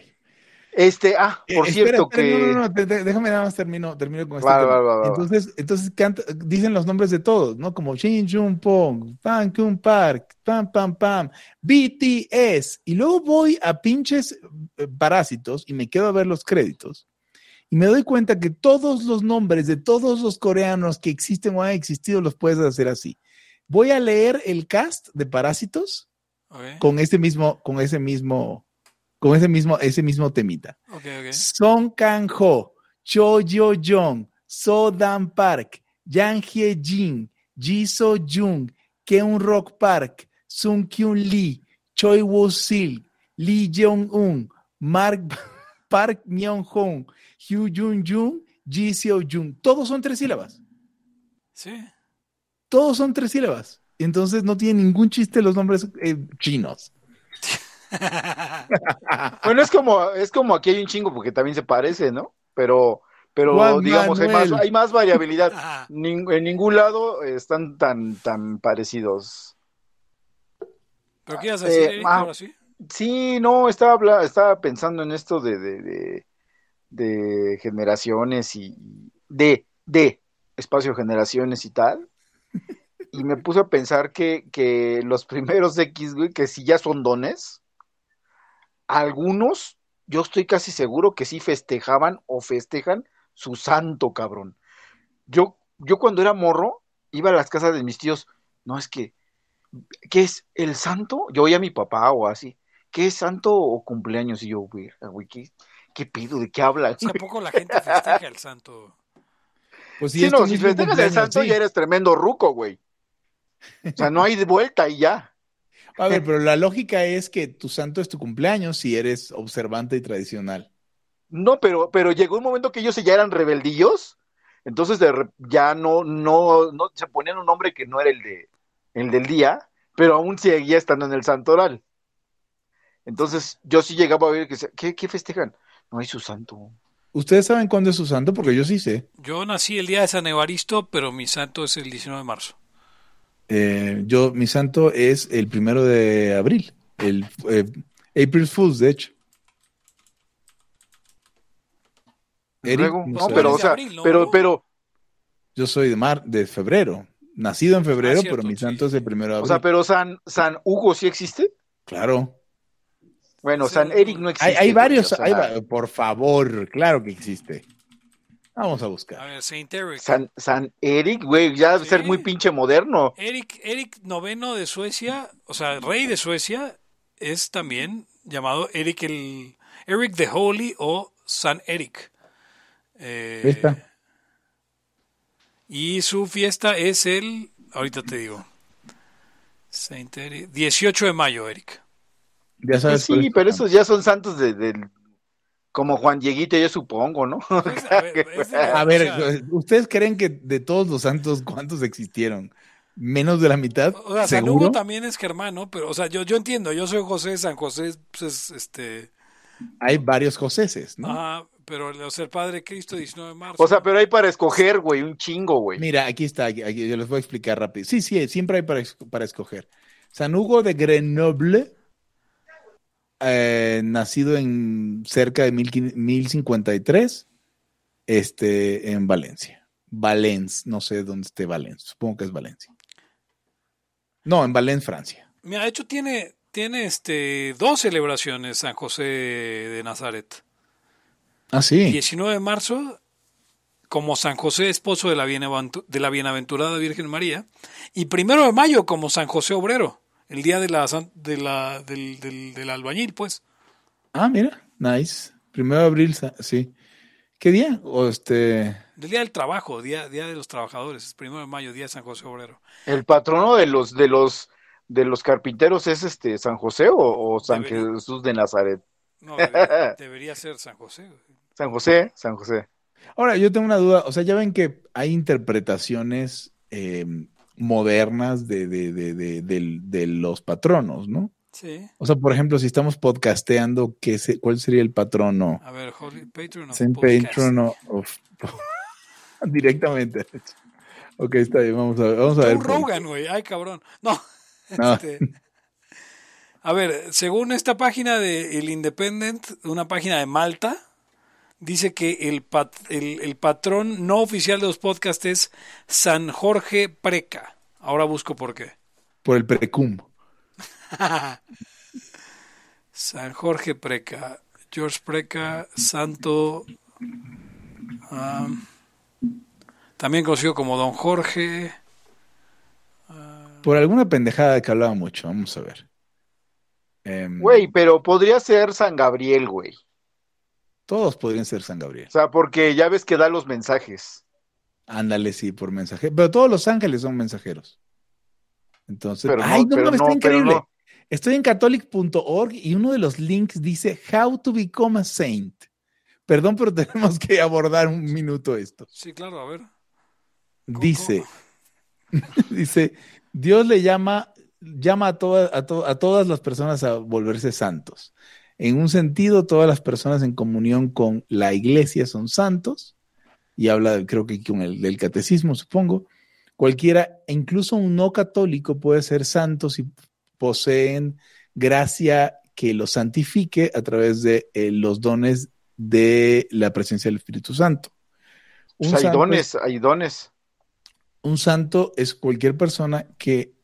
Este, ah, por Eh, cierto espera, espera, que... No, no, no, te- te- déjame nada más termino, termino con este Va, tema. va, va, va, va. Entonces, entonces canta- dicen los nombres de todos, ¿no? Como Shin Jun Pong, Pan Kun Park, Pam Pam Pam, BTS. Y luego voy a pinches eh, parásitos y me quedo a ver los créditos. Y me doy cuenta que todos los nombres de todos los coreanos que existen o han existido los puedes hacer así. Voy a leer el cast de Parásitos Ok, con ese mismo, con ese mismo, con ese mismo, ese mismo temita. ok, ok. Song Kang Ho, Cho Yo Jong, So Dan Park, Yang Hye Jin, Ji So Jung, Keun Rock Park, Sung Kyun Lee, Choi Woo Sil, Lee Jeong Un, Mark Park Myung Hong, Hugh Jun Jung, Ji Seo Jung. Todos son tres sílabas. Sí. Todos son tres sílabas. Entonces no tiene ningún chiste los nombres eh, chinos. Bueno, es como, es como aquí hay un chingo porque también se parece, ¿no? Pero, pero Juan digamos, hay más, Manuel. hay más variabilidad. Ning- en ningún lado están tan, tan parecidos. ¿Pero qué ibas a decir, Eh, ah, ahora sí? Sí, no, estaba, estaba pensando en esto de, de, de, de generaciones y de, de espacio generaciones y tal. Y me puse a pensar que, que los primeros X, güey, que si ya son dones, algunos, yo estoy casi seguro que sí festejaban o festejan su santo, cabrón. Yo, yo cuando era morro, iba a las casas de mis tíos, no es que, ¿qué es el santo? Yo oía a mi papá o así, ¿qué es santo o cumpleaños? Y yo, güey, güey, ¿qué, qué pido? ¿De qué hablan? O sea, ¿a poco la gente festeja el santo? Pues Sí, es no, si festejas el santo sí. ya eres tremendo ruco, güey. O sea, no hay de vuelta y ya. A ver, pero la lógica es que tu santo es tu cumpleaños si eres observante y tradicional. No, pero, pero llegó un momento que ellos ya eran rebeldillos, entonces de re- ya no, no, no se ponían un nombre que no era el de el del día, pero aún seguía estando en el santoral. Entonces yo sí llegaba a ver que se- ¿qué, qué festejan? No hay su santo. ¿Ustedes saben cuándo es su santo? Porque yo sí sé. Yo nací el día de San Evaristo, pero mi santo es el 19 de marzo. Eh, yo, mi santo es el primero de abril, el eh, April Fools, de hecho. Eric, Luego, no pero, o sea, abril, ¿no? pero, pero, Yo soy de mar, de febrero, nacido en febrero, Ah, cierto, pero mi sí, santo es el primero de o sea, abril. pero San, San Hugo sí existe. Claro. Bueno, Sí, San. Eric no existe. Hay, hay varios, o sea, hay va- por favor, claro que existe. Vamos a A buscar. ver, Saint Eric. San, San Eric, güey, ya debe Sí. ser muy pinche moderno. Eric, Eric noveno de Suecia, o sea, rey de Suecia, es también llamado Eric el Eric the Holy o San Eric. Eh. Y su fiesta es el, ahorita te digo, Saint Eric, 18 de mayo, Eric. Ya sabes. Sí, pero esos ya son santos de, del- como Juan Dieguito, yo supongo, ¿no? Pues, a ver, es de- A o ver, sea, ¿ustedes creen que de todos los santos cuántos existieron? ¿Menos de la mitad? O sea, San. Hugo también es germano, pero, o sea, yo, yo entiendo, yo soy José, San José, pues es, este, Hay varios Joseses, ¿no? ajá, pero o sea, el Padre Cristo, 19 de marzo. O sea, pero hay para escoger, güey, un chingo, güey. Mira, aquí está, aquí, aquí, yo les voy a explicar rápido. Sí, sí, siempre hay para, para escoger. San Hugo de Grenoble, eh, nacido en cerca de 1000 1053, este, en Valencia. Valence, no sé dónde esté Valencia, supongo que es Valencia. No, en Valencia, Francia. Mira, de hecho tiene, tiene este, dos celebraciones San José de Nazaret. Ah, sí. 19 de marzo, como San José, esposo de la, bienaventu- de la bienaventurada Virgen María, y primero de mayo como San José Obrero, el día de la, san- de la, del, del, del albañil, pues. Ah, mira, nice. Primero de abril, sí. ¿Qué día? O este. Del día del trabajo, día, día de los trabajadores, es primero de mayo, día de San José Obrero. El patrono de los, de los, de los carpinteros es este San José o, o San Debería. Jesús de Nazaret. No, debería, debería ser San José. San José, San José. Ahora, yo tengo una duda. O sea, ya ven que hay interpretaciones eh, modernas de, de, de, de, de los patronos, ¿no? Sí. O sea, por ejemplo, si estamos podcasteando, ¿qué se- ¿cuál sería el patrono? A ver, Holy Patron of. Patron of- directamente. Ok, está bien, vamos a ver. Vamos a ver Rogan, güey. Ay, cabrón. No. No. Este, a ver, según esta página de El Independent, una página de Malta, dice que el, pat- el, el patrón no oficial de los podcasts es San Jorge Preca. Ahora busco por qué. por el precum. San Jorge Preca. George Preca, santo. ah, también conocido como Don Jorge. Por alguna pendejada que hablaba mucho. Vamos a ver. Em, Güey, pero podría ser San Gabriel, güey. Todos podrían ser San Gabriel. O sea, porque ya ves que da los mensajes. Ándale, sí, por mensaje. Pero todos los ángeles son mensajeros. Entonces, Pero no, ay, no, mames, no, está increíble. no. Estoy en catholic.org y uno de los links dice How to become a saint. Perdón, pero tenemos que abordar un minuto esto. Sí, claro, a ver. Dice, dice, Dios le llama, llama a, toda- a, to- a todas las personas a volverse santos. En un sentido, todas las personas en comunión con la iglesia son santos, y habla, creo que con el del catecismo, supongo. Cualquiera, incluso un no católico, puede ser santo si poseen gracia que los santifique a través de eh, los dones de la presencia del Espíritu Santo. Pues hay dones, hay dones. Un santo es cualquier persona que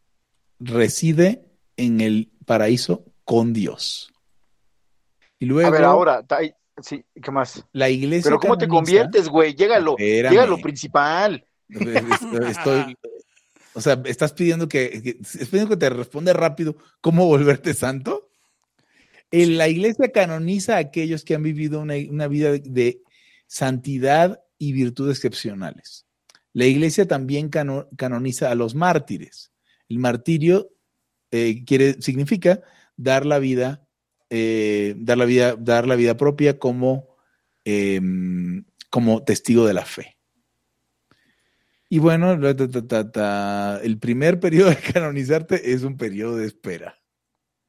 reside en el paraíso con Dios. Y luego, a ver, ahora, sí, ¿qué más? La iglesia. Pero ¿cómo te conviertes, güey? Llégalo, llega lo principal. Estoy, o sea, estás pidiendo que, pidiendo que te responda rápido cómo volverte santo. En la iglesia canoniza a aquellos que han vivido una, vida de, santidad y virtudes excepcionales. La iglesia también canoniza a los mártires. El martirio eh, quiere, significa dar la vida, eh, dar la vida, dar la vida propia como, em, como testigo de la fe. Y bueno, el primer periodo de canonizarte es un periodo de espera.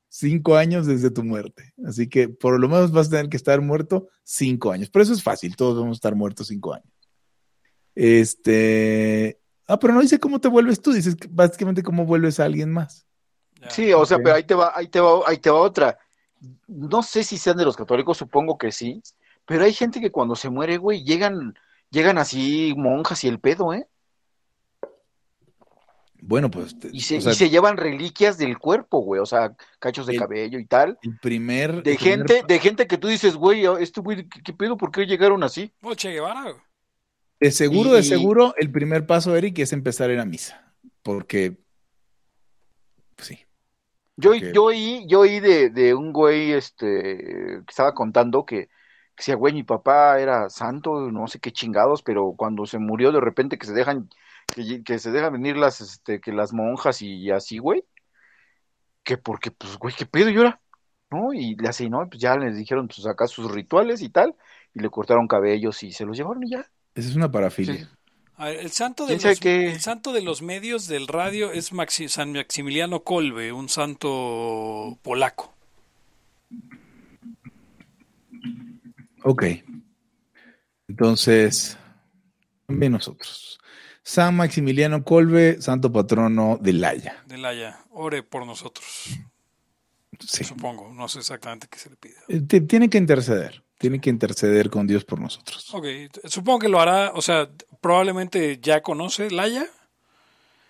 Cinco años desde tu muerte. Así que por lo menos vas a tener que estar muerto cinco años. Pero eso es fácil, todos vamos a estar muertos cinco años. Este. Ah, pero no dice cómo te vuelves tú, dices básicamente cómo vuelves a alguien más. Sí, o sea, pero ahí te va, ahí te va, ahí te va otra. No sé si sean de los católicos, supongo que sí, pero hay gente que cuando se muere, güey, llegan, llegan así monjas y el pedo, ¿eh? Bueno, pues. Y se, llevan reliquias del cuerpo, güey, o sea, cachos de cabello y tal. El primer. De gente, de gente que tú dices, güey, este güey, ¿qué, pedo? ¿Por qué llegaron así? Che Guevara. De seguro, de seguro, el primer paso, Eric, es empezar en la misa. Porque. Pues sí. Yo, yo oí, yo oí de, de, un güey este, que estaba contando que, que decía, güey, mi papá era santo, no sé qué chingados, pero cuando se murió de repente que se dejan que, se dejan venir las, este, que las monjas y, así, güey, que porque, pues, güey, ¿qué pedo llora? ¿No? Y le así, ¿no? Pues ya les dijeron, pues, acá sus rituales y tal, y le cortaron cabellos y se los llevaron y ya. Esa es una parafilia. El, santo de los, el santo de los medios del radio es San Maximiliano Kolbe, un santo polaco. Ok. Entonces, también nosotros. San Maximiliano Colbe, santo patrono de Laya. De Laya, ore por nosotros. Sí. Supongo, no sé exactamente qué se le pide. Eh, tiene que interceder, tiene que interceder con Dios por nosotros. Ok, supongo que lo hará, o sea, probablemente ya conoce Laya,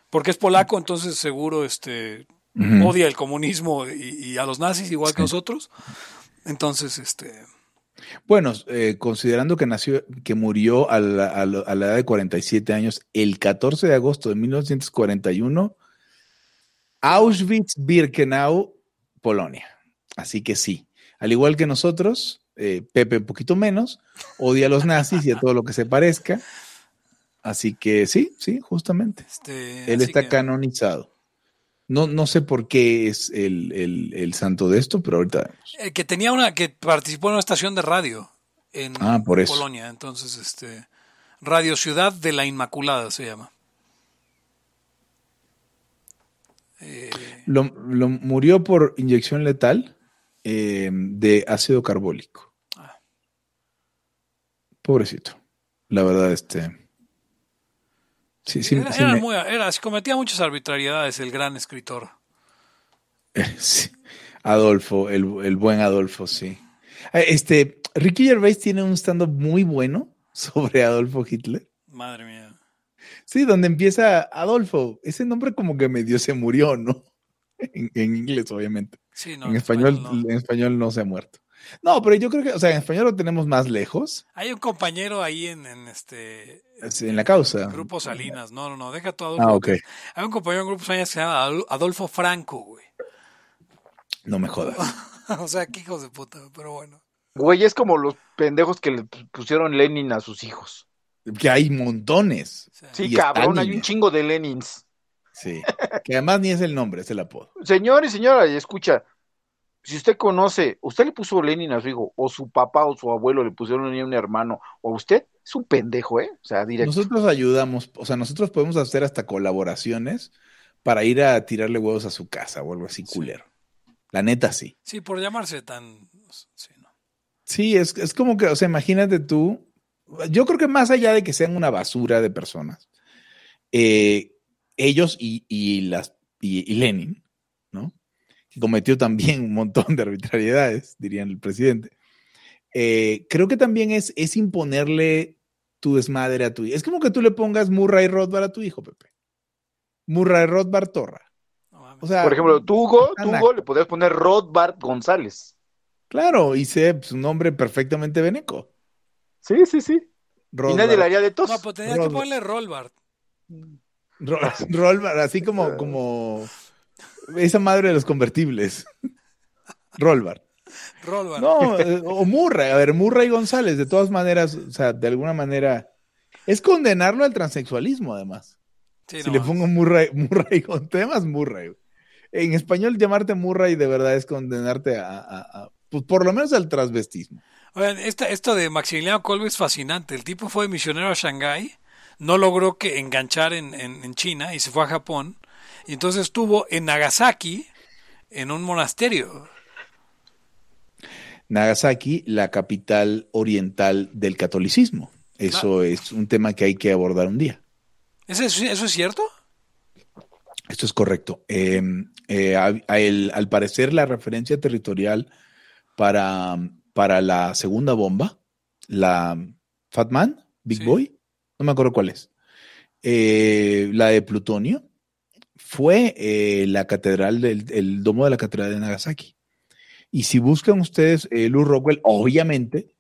porque es polaco, entonces seguro este odia el comunismo y, a los nazis igual que nosotros. Entonces, este bueno, eh, considerando que nació, que murió a la, edad de 47 años el 14 de agosto de 1941, Auschwitz-Birkenau, Polonia. Así que sí, al igual que nosotros, eh, Pepe un poquito menos, odia a los nazis y a todo lo que se parezca. Así que sí, sí, justamente. Este, Él está canonizado. No, no sé por qué es el, santo de esto, pero ahorita eh, que tenía una, que participó en una estación de radio en ah, Polonia. Entonces, este, Radio Ciudad de la Inmaculada se llama. Eh, lo, murió por inyección letal eh, de ácido carbólico. Pobrecito. La verdad, este. Sí, sí, era, cometía muchas arbitrariedades el gran escritor. Adolfo, el, buen Adolfo, sí. Ah, este, Ricky Gervais tiene un stand-up muy bueno sobre Adolfo Hitler. Madre mía. Sí, donde empieza Adolfo. Ese nombre como que medio se murió, ¿no? En, inglés, obviamente. Sí, no, en, español, en español no se ha muerto. No, pero yo creo que, o sea, en español lo tenemos más lejos. Hay un compañero ahí en, este. en la causa. Grupo Salinas. No, no, no, deja todo. Ah, ok. Hay un compañero en Grupo Salinas que se llama Adolfo Franco, güey. No me jodas. o sea, qué hijos de puta, pero bueno. Güey, es como los pendejos que le pusieron Lenin a sus hijos. Que hay montones. Sí, cabrón, hay un chingo de Lenins. Sí, que además ni es el nombre, es el apodo. Señor y señora, escucha, si usted conoce, usted le puso Lenin a su hijo, o su papá o su abuelo le pusieron a un hermano, o usted, es un pendejo, ¿eh? O sea, directo. Nosotros ayudamos, o sea, nosotros podemos hacer hasta colaboraciones para ir a tirarle huevos a su casa o algo así culero. La neta, sí. Sí, por llamarse tan. Sí, ¿no? sí es, es como que, o sea, imagínate tú. Yo creo que más allá de que sean una basura de personas, eh, ellos y, las, y Lenin, ¿no? que cometió también un montón de arbitrariedades, diría el presidente. Eh, creo que también es, es imponerle tu desmadre a tu hijo. Es como que tú le pongas Murray Rothbard a tu hijo, Pepe. Murray Rothbard Torra. O sea, Por ejemplo, tú, Hugo, tú, Ana. Hugo, le podrías poner Rothbard González. claro, y sé pues, un nombre perfectamente veneco. Sí, sí, sí. Y Rothbard. nadie le haría de tos. No, pues tenía que Rothbard. ponerle Rollbart. Ro- Rollbar, así como, como esa madre de los convertibles. Rollbar. Rollbart. No, eh, o Murray, a ver, Murray González, de todas maneras, o sea, de alguna manera, es condenarlo al transexualismo, además. Sí, si no le pongo Murray, Murray con temas, Murray. En español, llamarte Murray de verdad es condenarte a, a- a- pues, por lo menos al transvestismo. Oigan, esta- esto de Maximiliano Kolbe es fascinante. El tipo fue misionero a Shanghái, no logró que enganchar en, en- en China y se fue a Japón. Y entonces estuvo en Nagasaki, en un monasterio. Nagasaki, la capital oriental del catolicismo. Eso es un tema que hay que abordar un día. ¿Eso es, eso es cierto? Esto es correcto. Eh, eh, a- a el- al parecer, la referencia territorial para, para la segunda bomba, la Fat Man, Big Sí. Boy, no me acuerdo cuál es, eh, la de plutonio, fue eh, la catedral del el domo de la catedral de Nagasaki. Y si buscan ustedes, eh, Lou Rockwell, obviamente,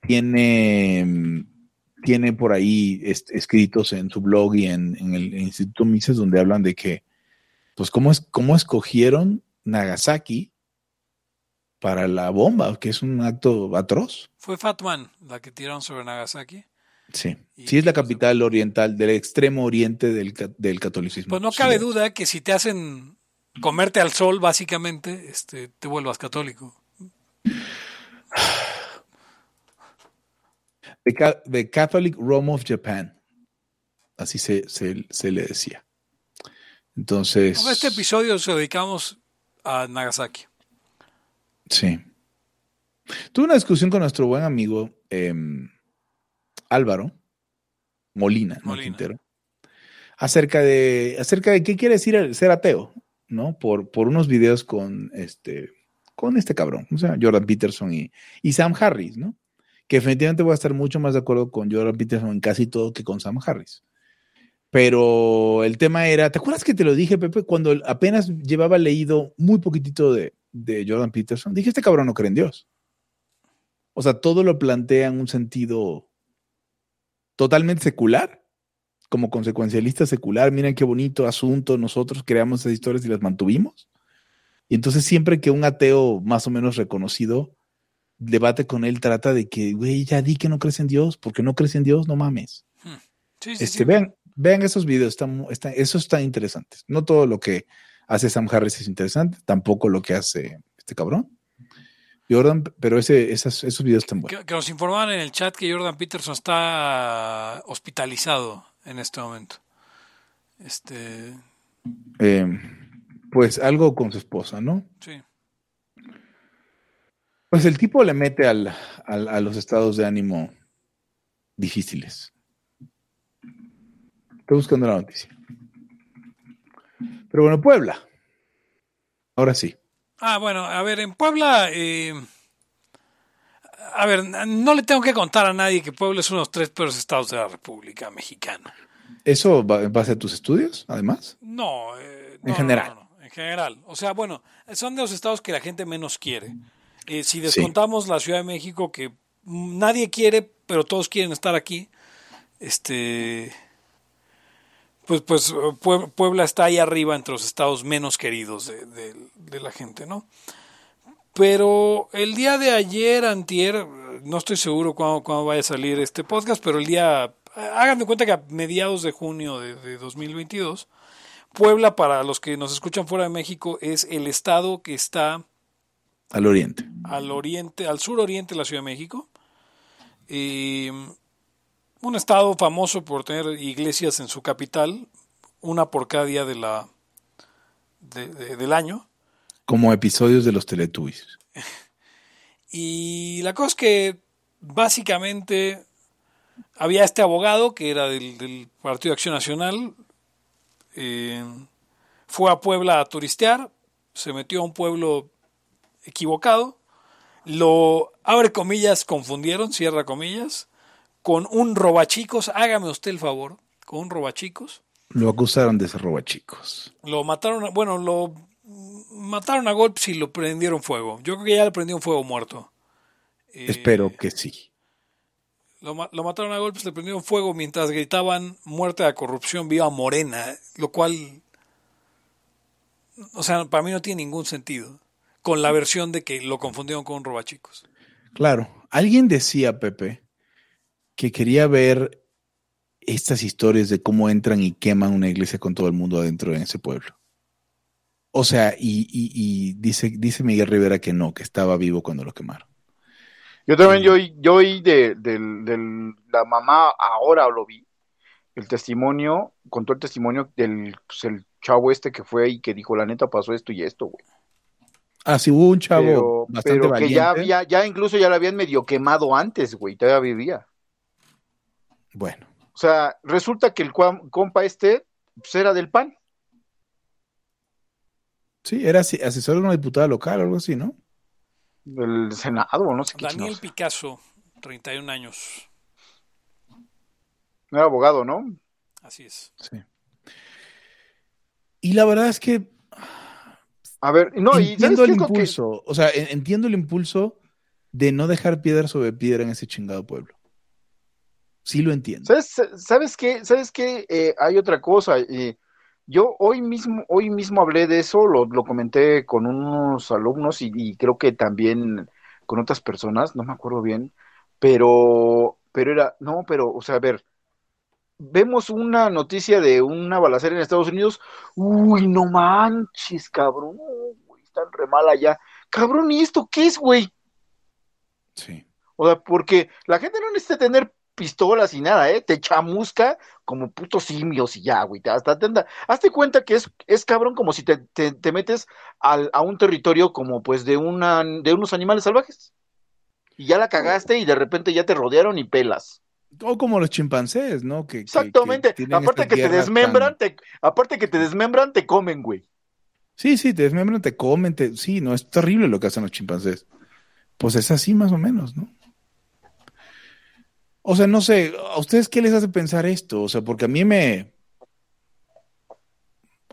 tiene, tiene por ahí escritos en su blog y en, en el Instituto Mises donde hablan de que, pues, cómo, es, cómo escogieron Nagasaki para la bomba, que es un acto atroz. Fue Fatman la que tiraron sobre Nagasaki. Sí, Y sí es la pues, capital oriental, del extremo oriente del, del catolicismo. Pues no cabe Sí. duda que si te hacen comerte al sol, básicamente, este, te vuelvas católico. The, Ca- the Catholic Rome of Japan. Así se, se, se le decía. Entonces. Bueno, Este episodio se dedicamos a Nagasaki. Sí. Tuve una discusión con nuestro buen amigo em, Álvaro Molina, no Molina. Quintero, acerca de, acerca de qué quiere decir ser ateo, ¿no? Por, por unos videos con este, con este cabrón, o sea, Jordan Peterson y, y Sam Harris, ¿no? Que definitivamente voy a estar mucho más de acuerdo con Jordan Peterson en casi todo que con Sam Harris. Pero el tema era, ¿te acuerdas que te lo dije, Pepe, cuando apenas llevaba leído muy poquitito de, de Jordan Peterson? Dije, este cabrón no cree en Dios. O sea, todo lo plantea en un sentido totalmente secular, como consecuencialista secular. Miren qué bonito asunto, nosotros creamos esas historias y las mantuvimos. Y entonces siempre que un ateo más o menos reconocido debate con él, trata de que, güey, ya di que no crees en Dios, porque no crees en Dios, no mames. Sí, sí, Este, sí. vean, vean esos videos, están, están, esos están interesantes. No todo lo que hace Sam Harris es interesante, tampoco lo que hace este cabrón. Jordan, pero ese, esas- esos videos están buenos. Que, que nos informaban en el chat que Jordan Peterson está hospitalizado en este momento. Este, Eh, pues algo con su esposa, ¿no? sí. Pues el tipo le mete al, al- a los estados de ánimo difíciles. Estoy buscando la noticia. Pero bueno, Puebla. Ahora sí. Ah, bueno, a ver, en Puebla, eh, a ver, no le tengo que contar a nadie que Puebla es uno de los tres peores estados de la República Mexicana. ¿Eso va en base a tus estudios, además? No, eh, En general. no, no, no, en general. O sea, bueno, son de los estados que la gente menos quiere. Eh, si descontamos la Ciudad de México, que mm, nadie quiere, pero todos quieren estar aquí, este, pues, pues eh, Pue- Puebla está ahí arriba entre los estados menos queridos de, de- de la gente, ¿no? Pero el día de ayer, antier, no estoy seguro cuándo, cuándo vaya a salir este podcast, pero el día, hagan de cuenta que a mediados de junio de, de 2022, Puebla, para los que nos escuchan fuera de México, es el estado que está Al oriente. al oriente, al suroriente de la Ciudad de México. Eh, un estado famoso por tener iglesias en su capital, una por cada día de la, de- de- del año. Como episodios de los Teletubbies. Y la cosa es que básicamente había este abogado que era del, del Partido de Acción Nacional, eh, fue a Puebla a turistear, se metió a un pueblo equivocado, lo, abre comillas, confundieron, cierra comillas, con un robachicos, hágame usted el favor, con un robachicos. Lo acusaron de ser robachicos. Lo mataron, bueno, lo mataron a golpes y lo prendieron fuego. Yo creo que ya le prendieron fuego muerto. Eh, Espero que sí. Lo, ma- lo mataron a golpes, le prendieron fuego mientras gritaban muerte a corrupción, viva Morena, lo cual, o sea, para mí no tiene ningún sentido. Con la versión de que lo confundieron con un robachicos. Claro. Alguien decía, Pepe, que quería ver estas historias de cómo entran y queman una iglesia con todo el mundo adentro en ese pueblo. O sea, y, y- y dice, dice Miguel Rivera que no, que estaba vivo cuando lo quemaron. Yo también, yo, oí- yo oí de, la mamá, ahora lo vi, el testimonio, contó el testimonio del pues, el chavo este que fue ahí que dijo, la neta pasó esto y esto, güey. Ah, sí, hubo un chavo Pero, bastante pero que valiente. ya había, ya incluso ya la habían medio quemado antes, güey, todavía vivía. Bueno, O sea, resulta que el compa este, pues era del PAN. sí, era asesor de una diputada local o algo así, ¿no? del Senado, no sé qué Daniel chingados. Picasso, 31 años. Era abogado, ¿no? Así es. Sí. Y la verdad es que A ver, no, y ¿sabes entiendo el que- impulso, o sea, en- entiendo el impulso de no dejar piedra sobre piedra en ese chingado pueblo. Sí lo entiendo. ¿Sabes, sabes qué? ¿Sabes qué? Eh, hay otra cosa. eh, yo hoy mismo, hoy mismo hablé de eso, lo, lo comenté con unos alumnos y, y creo que también con otras personas, no me acuerdo bien, pero, pero era, no, pero, o sea, a ver, vemos una noticia de una balacera en Estados Unidos, uy, no manches, cabrón, güey, están re mal allá. Cabrón, ¿y esto qué es, güey? Sí. O sea, porque la gente no necesita tener pistolas y nada, ¿eh? Te chamusca como putos simios y ya, güey. Hasta te anda- Hazte cuenta que es, es cabrón como si te, te- te metes al- a un territorio como pues de, una, de unos animales salvajes. Y ya la cagaste y de repente ya te rodearon y pelas. O como los chimpancés, ¿no? Que, Exactamente. que aparte que te desmembran, tan- te, aparte que te desmembran, te comen, güey. Sí, sí, te desmembran, te comen, te... sí, no, es terrible lo que hacen los chimpancés. Pues es así más o menos, ¿no? O sea, no sé, ¿a ustedes qué les hace pensar esto? O sea, porque a mí me...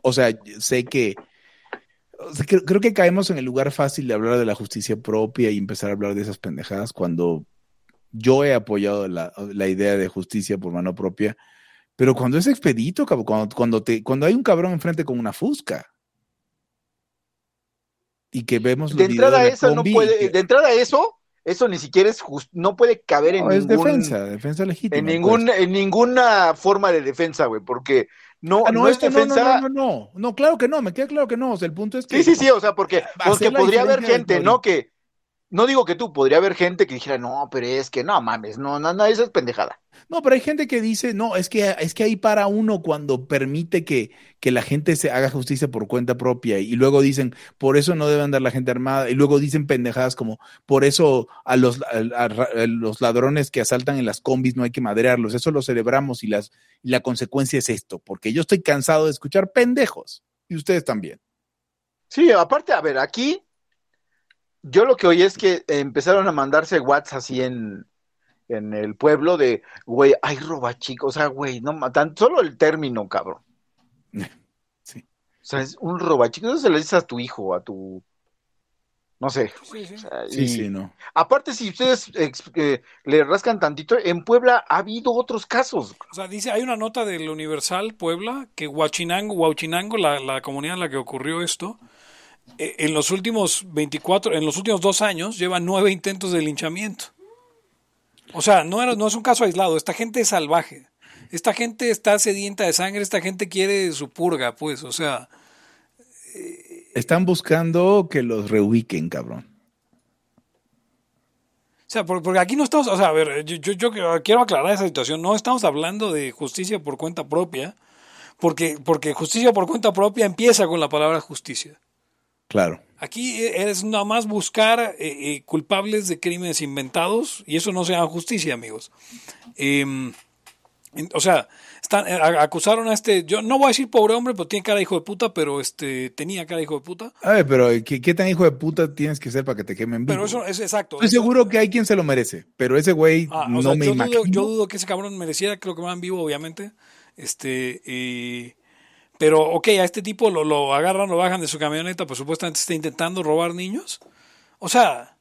O sea, sé que... o sea, creo, creo que caemos en el lugar fácil de hablar de la justicia propia y empezar a hablar de esas pendejadas cuando yo he apoyado la, la idea de justicia por mano propia, pero cuando es expedito, cabrón, cuando, cuando, te, cuando hay un cabrón enfrente con una fusca y que vemos los De entrada de eso no puede, que- de entrada eso, eso ni siquiera es just, no puede caber en No, es ningún, defensa, defensa legítima. en ningún, pues. en ninguna forma de defensa, güey, porque no, Ah, no, no es esto no, no, defensa. no, no, claro que no, me queda claro que no, o sea, el punto es que Sí, sí, sí, o sea, porque, porque podría haber gente, ¿no? Que, no digo que tú, podría haber gente que dijera, no, pero es que no mames, no, no, no, eso es pendejada. No, pero hay gente que dice, no, es que, es que ahí para uno cuando permite que, que la gente se haga justicia por cuenta propia y luego dicen, por eso no debe andar la gente armada y luego dicen pendejadas como, por eso a los, a- a- a los ladrones que asaltan en las combis no hay que madrearlos, eso lo celebramos y, las, y la consecuencia es esto, porque yo estoy cansado de escuchar pendejos y ustedes también. Sí, aparte, a ver, aquí, yo lo que oí es que empezaron a mandarse WhatsApp así en, en el pueblo de, güey, ay, roba chico, o sea, güey, no, ma- tan solo el término, cabrón. Sí. O sea, es un roba chico, eso se lo dices a tu hijo, a tu, no sé. Sí, sí. o sea, Sí, y- sí, no. Aparte, si ustedes eh, le rascan tantito, en Puebla ha habido otros casos. O sea, dice, hay una nota del Universal Puebla que Huachinango, Huachinango, la, la comunidad en la que ocurrió esto, en los últimos 24, en los últimos dos años lleva nueve intentos de linchamiento. O sea, no, era, no es un caso aislado, esta gente es salvaje. Esta gente está sedienta de sangre, esta gente quiere su purga, pues, o sea, Están buscando que los reubiquen, cabrón. O sea, por- porque aquí no estamos, o sea, a ver, yo, yo, yo quiero aclarar esa situación, no estamos hablando de justicia por cuenta propia, porque, porque justicia por cuenta propia empieza con la palabra justicia. Claro. Aquí es nada más buscar eh, eh, culpables de crímenes inventados y eso no se llama justicia, amigos. Em, o sea, están, eh, acusaron a este, yo no voy a decir pobre hombre, pero tiene cara de hijo de puta, pero este, tenía cara de hijo de puta. A ver, pero ¿qué, qué tan hijo de puta tienes que ser para que te quemen vivo? Pero eso es exacto. Estoy seguro que hay quien se lo merece, pero ese güey Ah, o no sea, me yo, imagino. dudo, yo dudo que ese cabrón mereciera, creo que van vivo, obviamente. Este, y- pero, ok, a este tipo lo, lo agarran, lo bajan de su camioneta, pues supuestamente está intentando robar niños. O sea,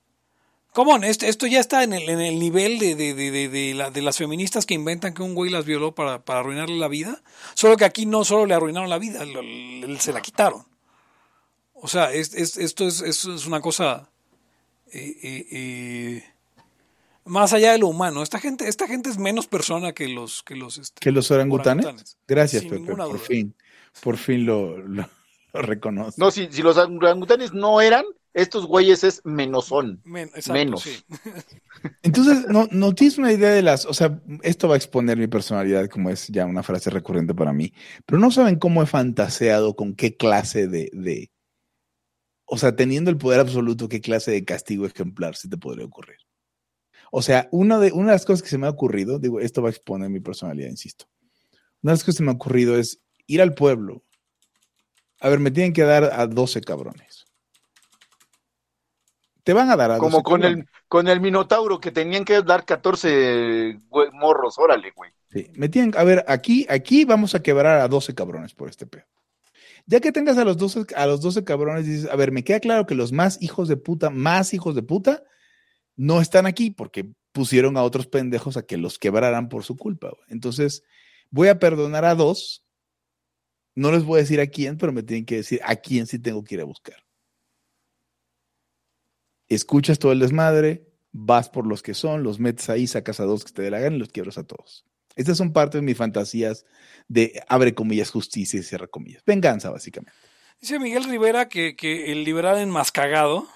¿cómo? Esto, esto ya está en el, en el nivel de, de, de, de, de la- de las feministas que inventan que un güey las violó para, para arruinarle la vida. Solo que aquí no solo le arruinaron la vida, lo- se la quitaron. O sea, es, es- esto, es, esto es una cosa... eh, eh, eh, más allá de lo humano. Esta gente, esta gente es menos persona que los, que los, este, ¿Que los orangutanes? orangutanes. Gracias, Pepe, por fin. Por fin lo, lo, lo reconozco. No, si, si los orangutanes no eran, estos güeyes es menosón. Men- exacto, Menos. sí. Entonces, no, no tienes una idea de las, o sea, esto va a exponer mi personalidad, como es ya una frase recurrente para mí, pero no saben cómo he fantaseado con qué clase de, de, o sea, teniendo el poder absoluto, qué clase de castigo ejemplar se te podría ocurrir. O sea, una de, una de las cosas que se me ha ocurrido, digo, esto va a exponer mi personalidad, insisto. Una de las cosas que se me ha ocurrido es ir al pueblo. A ver, me tienen que dar a 12 cabrones. Te van a dar a 12 Como con cabrones. el, con el Minotauro que tenían que dar 14 güey, morros, órale, güey. Sí, me tienen, a ver, aquí, aquí vamos a quebrar a 12 cabrones por este pedo. Ya que tengas a los 12, a los 12 cabrones, dices, a ver, me queda claro que los más hijos de puta, más hijos de puta, no están aquí porque pusieron a otros pendejos a que los quebraran por su culpa. güey. Entonces, voy a perdonar a dos. No les voy a decir a quién, pero me tienen que decir a quién sí tengo que ir a buscar. Escuchas todo el desmadre, vas por los que son, los metes ahí, sacas a dos que te dé la gana y los quiebras a todos. Estas son parte de mis fantasías de, abre comillas, justicia y cierra comillas. Venganza, básicamente. Dice Miguel Rivera que, que el liberal enmascagado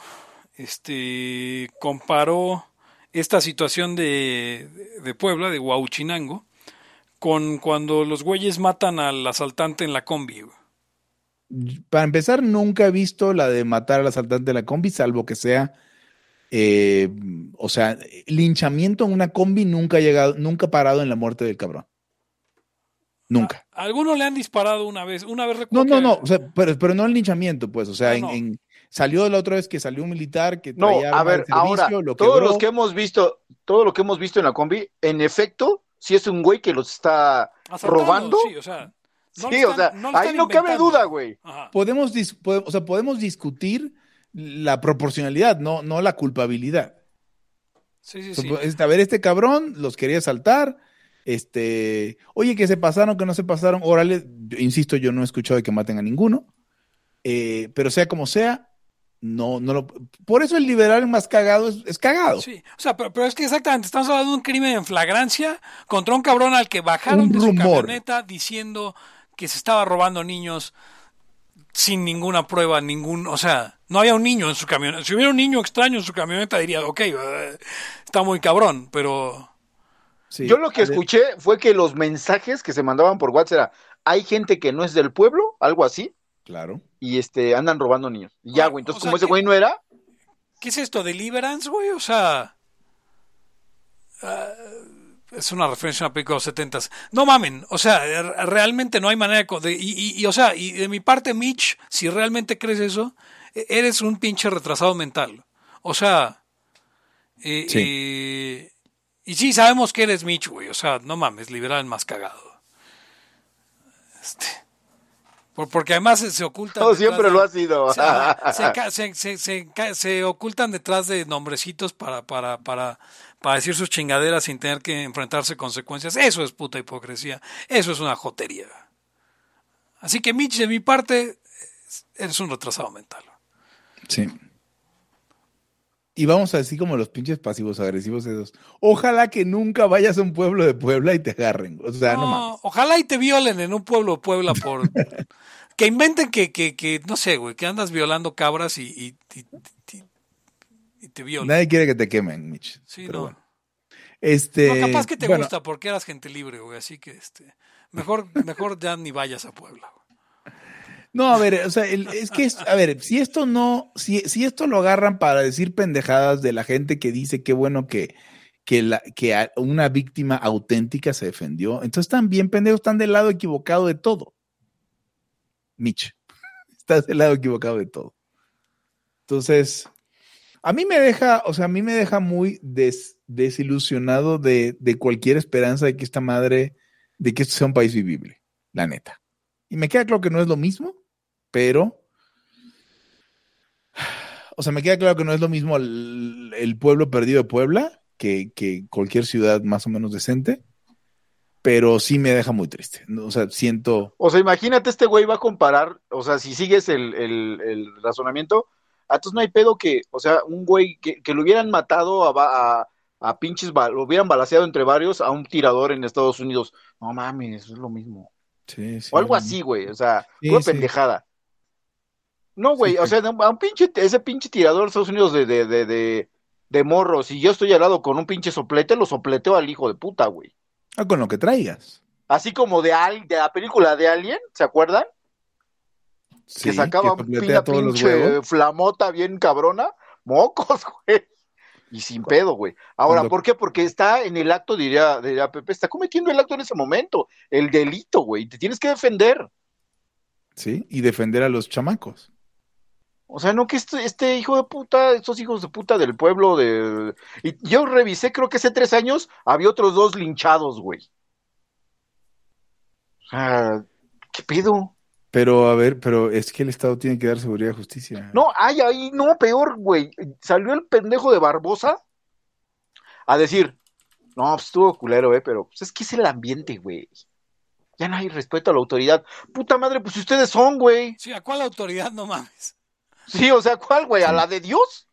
este, comparó esta situación de, de Puebla, de Huauchinango, con cuando los güeyes matan al asaltante en la combi. güey. Para empezar, nunca he visto la de matar al asaltante de la combi, salvo que sea, eh, o sea, linchamiento en una combi nunca ha llegado, nunca ha parado en la muerte del cabrón. Nunca. A algunos le han disparado una vez, una vez No, recuerdo no, que- no, o sea, pero, pero no el linchamiento, pues, o sea, No, en, no. en- salió la otra vez que salió un militar que No, traía a arma de ver, ahora, servicio, lo todos los que hemos visto, todo lo que hemos visto en la combi, en efecto, si es un güey que los está asaltando, robando. Sí, o sea, no sí, o sea, no ahí no cabe duda, güey. Ajá. podemos, o sea, podemos discutir la proporcionalidad, no, no la culpabilidad. Sí, sí, O sea, sí. pues, A ver, este cabrón los quería saltar. Este, oye, que se pasaron, que no se pasaron. Órale, yo insisto, yo no he escuchado de que maten a ninguno. Eh, pero sea como sea, no, no lo. Por eso el liberal más cagado es, es cagado. Sí, o sea, pero, pero es que exactamente, estamos hablando de un crimen en flagrancia contra un cabrón al que bajaron Un de su camioneta diciendo que se estaba robando niños sin ninguna prueba, ningún, o sea, no había un niño en su camioneta. Si hubiera un niño extraño en su camioneta diría, ok, eh, está muy cabrón, pero Sí. Yo lo que escuché fue que los mensajes que se mandaban por WhatsApp era, hay gente que no es del pueblo, algo así, Claro. y este andan robando niños. Y ya, Ah, güey, entonces o sea como ese güey no era, ¿qué es esto? ¿Deliverance, güey? O sea, ah, es una referencia a una película de los setentas. No mamen, o sea, r- realmente no hay manera de... y- y, o sea, y de mi parte, Mitch, si realmente crees eso, e- eres un pinche retrasado mental. O sea... eh, Sí. eh, y sí, sabemos que eres Mitch, güey. O sea, no mames, liberal más cagado. Este... por- porque además se, se oculta... no, siempre de- lo ha sido. se, se ca- se- se- se ca- se ocultan detrás de nombrecitos para, para, para, para decir sus chingaderas sin tener que enfrentarse consecuencias. Eso es puta hipocresía. Eso es una jotería. Así que, Mitch, de mi parte, eres un retrasado mental. Sí. Y vamos a decir como los pinches pasivos agresivos esos. Ojalá que nunca vayas a un pueblo de Puebla y te agarren. O sea, no, No, mames. ojalá y te violen en un pueblo de Puebla por... que inventen que, que, que, no sé, güey, que andas violando cabras y, y, y- y- y te violen. Nadie quiere que te quemen, Mitch. Sí, Pero no. bueno. Este, No, capaz que te bueno, gusta porque eras gente libre, güey, así que este mejor mejor ya ni vayas a Puebla. No, a ver, o sea, es que, es- a ver, si esto no, si, si esto lo agarran para decir pendejadas de la gente que dice qué bueno que, que, la, que una víctima auténtica se defendió. Entonces están bien pendejos, están del lado equivocado de todo. Mitch, estás del lado equivocado de todo. Entonces, a mí me deja, o sea, a mí me deja muy des- desilusionado de, de cualquier esperanza de que esta madre, de que esto sea un país vivible, la neta. Y me queda claro que no es lo mismo, pero o sea, me queda claro que no es lo mismo el, el pueblo perdido de Puebla que, que cualquier ciudad más o menos decente, pero sí me deja muy triste. O sea, siento, O sea, imagínate, este güey va a comparar, o sea, si sigues el, el- el razonamiento, ah, entonces no hay pedo que, o sea, un güey que, que lo hubieran matado a, a, a pinches, lo hubieran balaseado entre varios a un tirador en Estados Unidos. No mames, es lo mismo. sí, sí. O algo así, güey, o sea, Sí, sí. pendejada. No, güey, Sí, o sí. sea, a un pinche, ese pinche tirador de Estados Unidos de, de, de, de, de morros, y yo estoy al lado con un pinche soplete, lo sopleteo al hijo de puta, güey. Ah, con lo que traigas. Así como de, Al- de la película de Alien, ¿se acuerdan? Sí, que sacaba una pinche flamota bien cabrona, mocos, güey. Y sin pedo, güey. Ahora, ¿por qué? Porque está en el acto, diría, diría Pepe, está cometiendo el acto en ese momento, el delito, güey. Te tienes que defender. Sí, y defender a los chamacos. O sea, no que este, este hijo de puta, estos hijos de puta del pueblo de... Y yo revisé, creo que hace tres años había otros dos linchados, güey. O sea, ¿qué pedo? Pero, a ver, pero es que el Estado tiene que dar seguridad y justicia. No, ay, ay, no, peor, güey. Salió el pendejo de Barbosa a decir, no, pues estuvo culero, eh, pero pues es que es el ambiente, güey. Ya no hay respeto a la autoridad. Puta madre, pues ustedes son, güey. Sí, ¿a cuál autoridad no mames? Sí, o sea, ¿cuál, güey? ¿A la de Dios?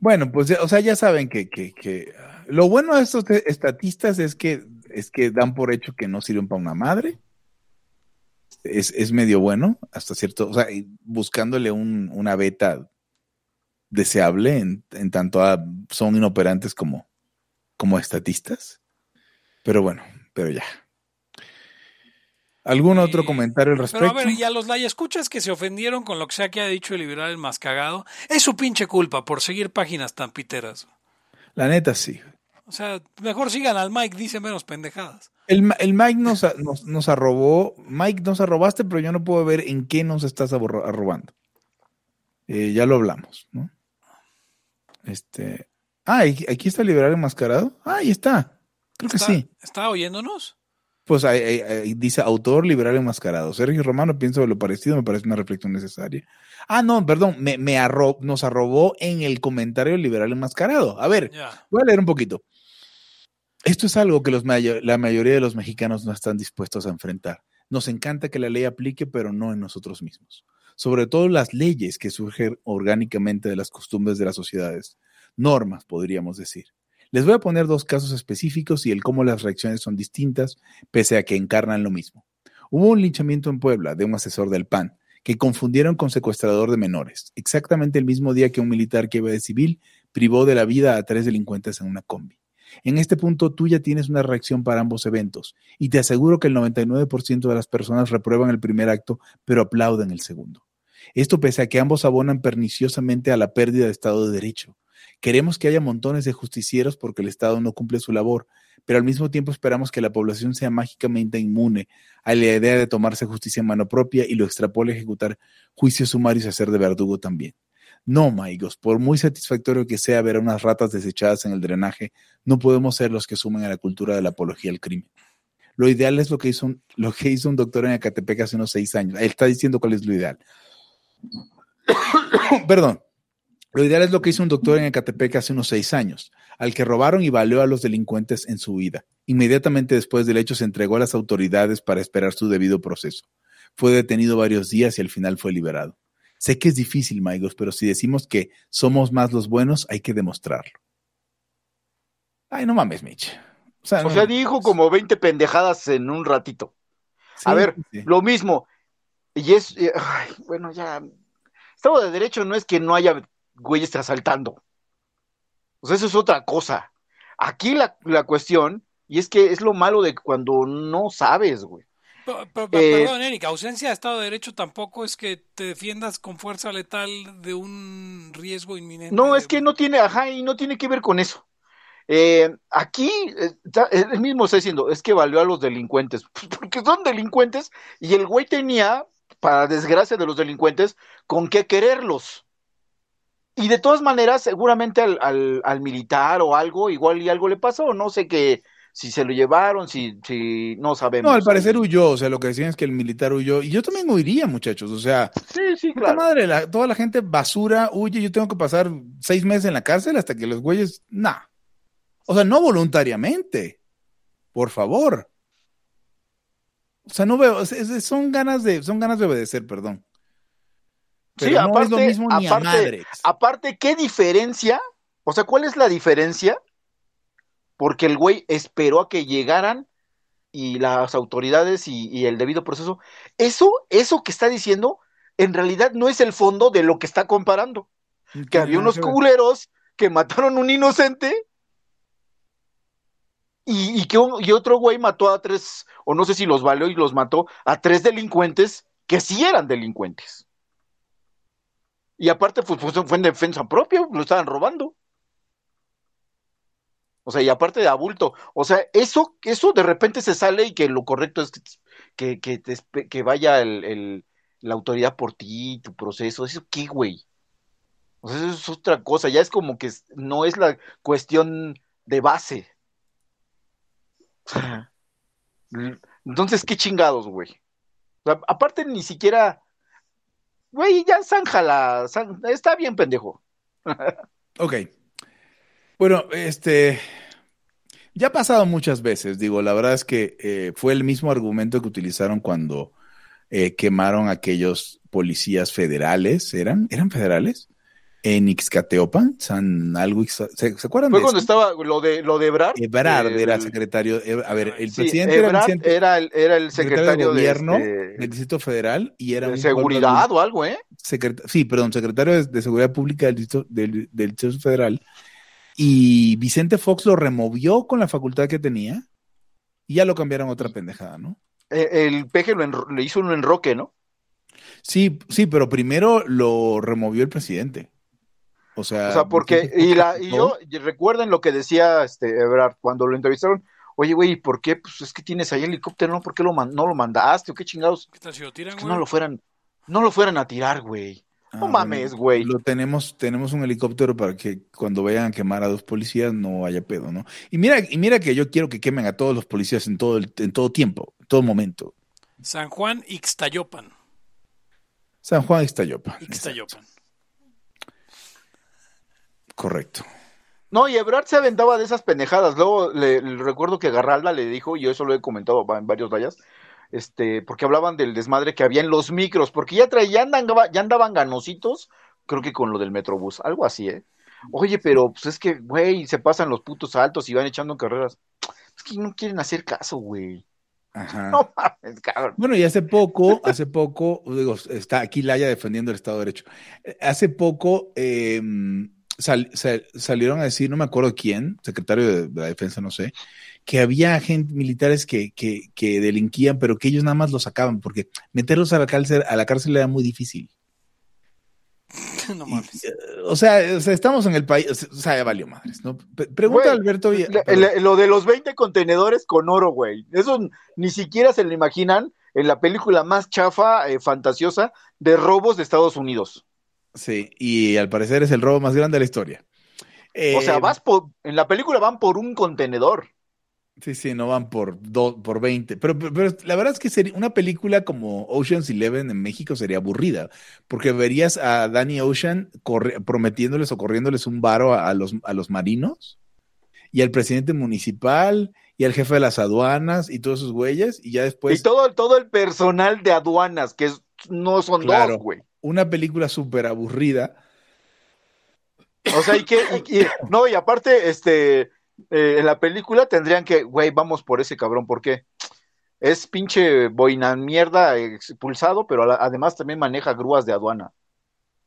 Bueno, pues, o sea, ya saben que, que, que lo bueno de estos estatistas es que, es que dan por hecho que no sirven para una madre. Es, es medio bueno, hasta cierto, o sea, buscándole un, una beta deseable en, en tanto a- son inoperantes como, como estatistas. Pero bueno, pero ya. ¿Algún otro comentario al Pero respecto? a ver, y a los escuchas que se ofendieron con lo que sea que ha dicho el liberal el más cagado, es su pinche culpa por seguir páginas tan piteras. La neta sí. O sea, mejor sigan al Mike, dice menos pendejadas. El, el Mike nos, nos, nos arrobó. Mike, nos arrobaste, pero yo no puedo ver en qué nos estás arrobando. Eh, ya lo hablamos, ¿no? Este. Ah, aquí está el liberal enmascarado. Ah, ahí está. Creo que ¿Está, sí. ¿Está oyéndonos? Pues dice autor liberal enmascarado. Sergio Romano, pienso de lo parecido, me parece una reflexión necesaria. Ah, no, perdón, me, me arro- nos arrobó en el comentario liberal enmascarado. A ver. Voy a leer un poquito. Esto es algo que los mayo- la mayoría de los mexicanos no están dispuestos a enfrentar. Nos encanta que la ley aplique, pero no en nosotros mismos. Sobre todo las leyes que surgen orgánicamente de las costumbres de las sociedades. Normas, podríamos decir. Les voy a poner dos casos específicos y el cómo las reacciones son distintas, pese a que encarnan lo mismo. Hubo un linchamiento en Puebla de un asesor del PAN, que confundieron con secuestrador de menores, exactamente el mismo día que un militar que iba de civil privó de la vida a tres delincuentes en una combi. En este punto tú ya tienes una reacción para ambos eventos y te aseguro que el 99% de las personas reprueban el primer acto pero aplauden el segundo. Esto pese a que ambos abonan perniciosamente a la pérdida de Estado de Derecho. Queremos que haya montones de justicieros porque el Estado no cumple su labor, pero al mismo tiempo esperamos que la población sea mágicamente inmune a la idea de tomarse justicia en mano propia y lo extrapole a ejecutar juicios sumarios y hacer de verdugo también. No, Maigos, por muy satisfactorio que sea ver a unas ratas desechadas en el drenaje, no podemos ser los que sumen a la cultura de la apología al crimen. Lo ideal es lo que hizo un, lo que hizo un doctor en Ecatepec hace unos seis años. Él está diciendo cuál es lo ideal. Perdón. Lo ideal es lo que hizo un doctor en Ecatepec hace unos seis años, al que robaron y baleó a los delincuentes en su huida. Inmediatamente después del hecho se entregó a las autoridades para esperar su debido proceso. Fue detenido varios días y al final fue liberado. Sé que es difícil, Maigos, pero si decimos que somos más los buenos, hay que demostrarlo. Ay, no mames, Mitch. O sea, O no sea, mames. dijo como 20 pendejadas en un ratito. a ver, sí. Lo mismo. Y es, eh, ay, bueno, ya. Estado de Derecho no es que no haya güeyes asaltando. O sea, eso es otra cosa. Aquí la, la cuestión, y es que es lo malo de cuando no sabes, güey. Pero- pero- Eh, perdón, Erika, ausencia de Estado de Derecho tampoco es que te defiendas con fuerza letal de un riesgo inminente. No, de- es que no tiene, ajá, y no tiene que ver con eso. Eh, aquí, eh, está- él mismo está diciendo, es que valió a los delincuentes, pues porque son delincuentes, y el güey tenía, para desgracia de los delincuentes, con qué quererlos. Y de todas maneras, seguramente al, al- al militar o algo, igual y algo le pasó, no sé qué, si se lo llevaron, si, si no sabemos. No, al parecer huyó, o sea, lo que decían es que el militar huyó, y yo también huiría, muchachos, o sea, Sí, sí, claro. madre, la- toda la gente basura, huye, yo tengo que pasar seis meses en la cárcel hasta que los güeyes, nah. O sea, no voluntariamente, por favor. O sea, no veo, son ganas de, son ganas de obedecer, perdón. Sí, es lo aparte- mismo ni a aparte- madres. Aparte, ¿qué diferencia? O sea, ¿cuál es la diferencia? Porque el güey esperó a que llegaran y las autoridades y, y el debido proceso. Eso, eso que está diciendo, en realidad no es el fondo de lo que está comparando. Que había unos culeros que mataron a un inocente y, y que un- y otro güey mató a tres, o no sé si los valió y los mató, a tres delincuentes que sí eran delincuentes. Y aparte, pues, pues, fue en defensa propia, lo estaban robando. O sea, y aparte de abulto. O sea, eso, eso de repente se sale y que lo correcto es que, que, vaya el, el- la autoridad por ti, tu proceso. ¿Eso qué, güey? O sea, eso es otra cosa. Ya es como que no es la cuestión de base. Entonces, ¿qué chingados, güey? O sea, aparte, ni siquiera. Güey, ya zánjala. zán- Está bien, pendejo. Ok. Bueno, este. Ya ha pasado muchas veces, digo, la verdad es que eh, fue el mismo argumento que utilizaron cuando eh, quemaron aquellos policías federales, ¿eran? ¿Eran federales? En Ixcateopan, San algo, ¿se, se acuerdan Fue de cuando eso? estaba lo de lo de Ebrard. Ebrard el- era secretario, eh, a ver, el sí, presidente era, Ebrard Vicente- era el, era el secretario, de gobierno de, del este, Distrito Federal y era de un seguridad o algo, ¿eh? sí, perdón, secretario de, Seguridad Pública del Distrito, del, del Distrito Federal, y Vicente Fox lo removió con la facultad que tenía y ya lo cambiaron a otra pendejada, ¿no? Eh, El peje le hizo un enroque, ¿no? Sí, sí, pero primero lo removió el presidente. O sea, O sea, porque, y, la, y yo, y recuerden lo que decía este Ebrard cuando lo entrevistaron. Oye, güey, ¿por qué? Pues es que tienes ahí el helicóptero, ¿no? ¿Por qué lo man- no lo mandaste? ¿O qué chingados? ¿Qué tal si lo tiran, Que güey? no lo fueran, no lo fueran a tirar, güey. No Ah, mames, bueno, güey. Lo tenemos, tenemos un helicóptero para que cuando vayan a quemar a dos policías no haya pedo, ¿no? Y mira, y mira que yo quiero que quemen a todos los policías en todo, el- en todo tiempo, en todo momento. San Juan Ixtayopan. San Juan Ixtayopa. Ixtayopan. Correcto. No, y Ebrard se aventaba de esas pendejadas. Luego le, le recuerdo que Garralda le dijo, y yo eso lo he comentado en varios rayas, este, porque hablaban del desmadre que había en los micros, porque ya traían, ya andaban, ya andaban ganositos, creo que con lo del Metrobús, algo así, ¿eh? Oye, pero pues es que, güey, se pasan los putos altos y van echando carreras. Es que no quieren hacer caso, güey. Ajá. No mames, cabrón. Bueno, y hace poco, hace poco, digo, está aquí Laya defendiendo el Estado de Derecho. Eh, Hace poco eh, sal- sal- salieron a decir, no me acuerdo quién, secretario de, de la defensa, no sé, que había agentes militares que, que, que delinquían, pero que ellos nada más los sacaban, porque meterlos a la cárcel, a la cárcel era muy difícil. no mames. eh, o, sea, o sea, estamos en el país, o sea, ya valió madres, pregunta Güey, Alberto Le- le- lo de los 20 contenedores con oro, güey. Eso ni siquiera se lo imaginan en la película más chafa, eh, fantasiosa, de robos de Estados Unidos. Sí, y al parecer es el robo más grande de la historia. O sea, Eh, vas por, en la película van por un contenedor. Sí, sí, no van por do- por 20. Pero, pero, pero la verdad es que sería una película como Ocean's Eleven en México sería aburrida, porque verías a Danny Ocean corre- prometiéndoles o corriéndoles un varo a, a los, a los marinos y al presidente municipal y al jefe de las aduanas y todos esos güeyes, y ya después y todo, todo el personal de aduanas, que es- no son Claro. dos, güey. Una película súper aburrida. O sea, y que, y- y- no, y aparte, este, eh, en la película tendrían que, güey, vamos por ese cabrón, ¿por qué? Es pinche boina mierda expulsado, pero la- además también maneja grúas de aduana,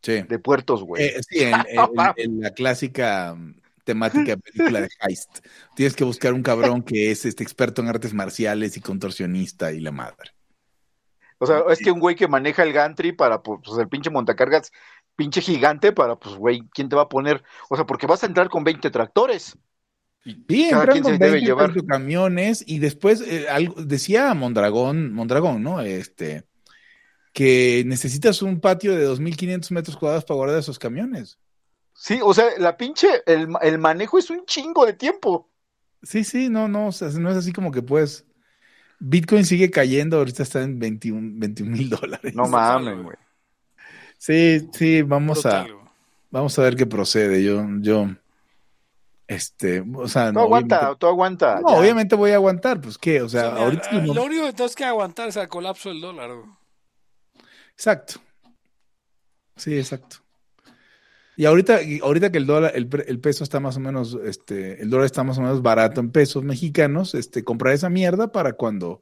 Sí, de puertos, güey. Eh, sí en, en- la clásica mm, temática de película de heist. Tienes que buscar un cabrón que es este experto en artes marciales y contorsionista y la madre. O sea, es que un güey que maneja el gantry para, pues, el pinche montacargas, pinche gigante, para, pues, güey, ¿quién te va a poner? O sea, porque vas a entrar con 20 tractores. Sí, entran con se debe 20 llevar. camiones y después eh, algo, decía Mondragón, Mondragón, ¿no? Este, que necesitas un patio de 2.500 metros cuadrados para guardar esos camiones. Sí, o sea, la pinche, el, el manejo es un chingo de tiempo. Sí, sí, no, no, o sea, no es así como que pues Bitcoin sigue cayendo, ahorita está en 21 mil dólares. No mames, güey. Sí, sí, vamos a, vamos a ver qué procede. Yo, yo, este, o sea, Tú no, aguanta, tú aguanta. no, ya. obviamente voy a aguantar, pues qué, o sea, O sea, ahorita el lo único que tenemos que aguantar es el colapso del dólar. güey. Exacto. Sí, exacto. Y ahorita, y ahorita que el dólar, el, el peso está más o menos, este, el dólar está más o menos barato en pesos mexicanos, este, comprar esa mierda para cuando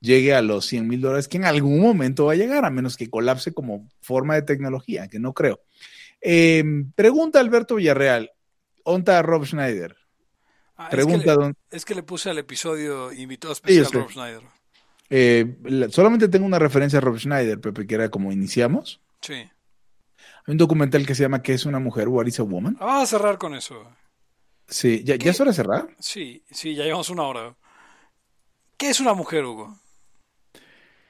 llegue a los 100 mil dólares, que en algún momento va a llegar, a menos que colapse como forma de tecnología, que no creo. Eh, pregunta Alberto Villarreal, ¿onta a Rob Schneider? Ah, Pregunta, es, que le, don- es que le puse al episodio invitado especial sé. Rob Schneider. eh, la- solamente tengo una referencia a Rob Schneider, Pepe, que era como iniciamos. Sí. Hay un documental que se llama ¿Qué es una mujer? What is a woman? Ah, Vamos a cerrar con eso. Sí, ¿ya. ¿ya es hora de cerrar? Sí, sí, ya llevamos una hora. ¿Qué es una mujer, Hugo?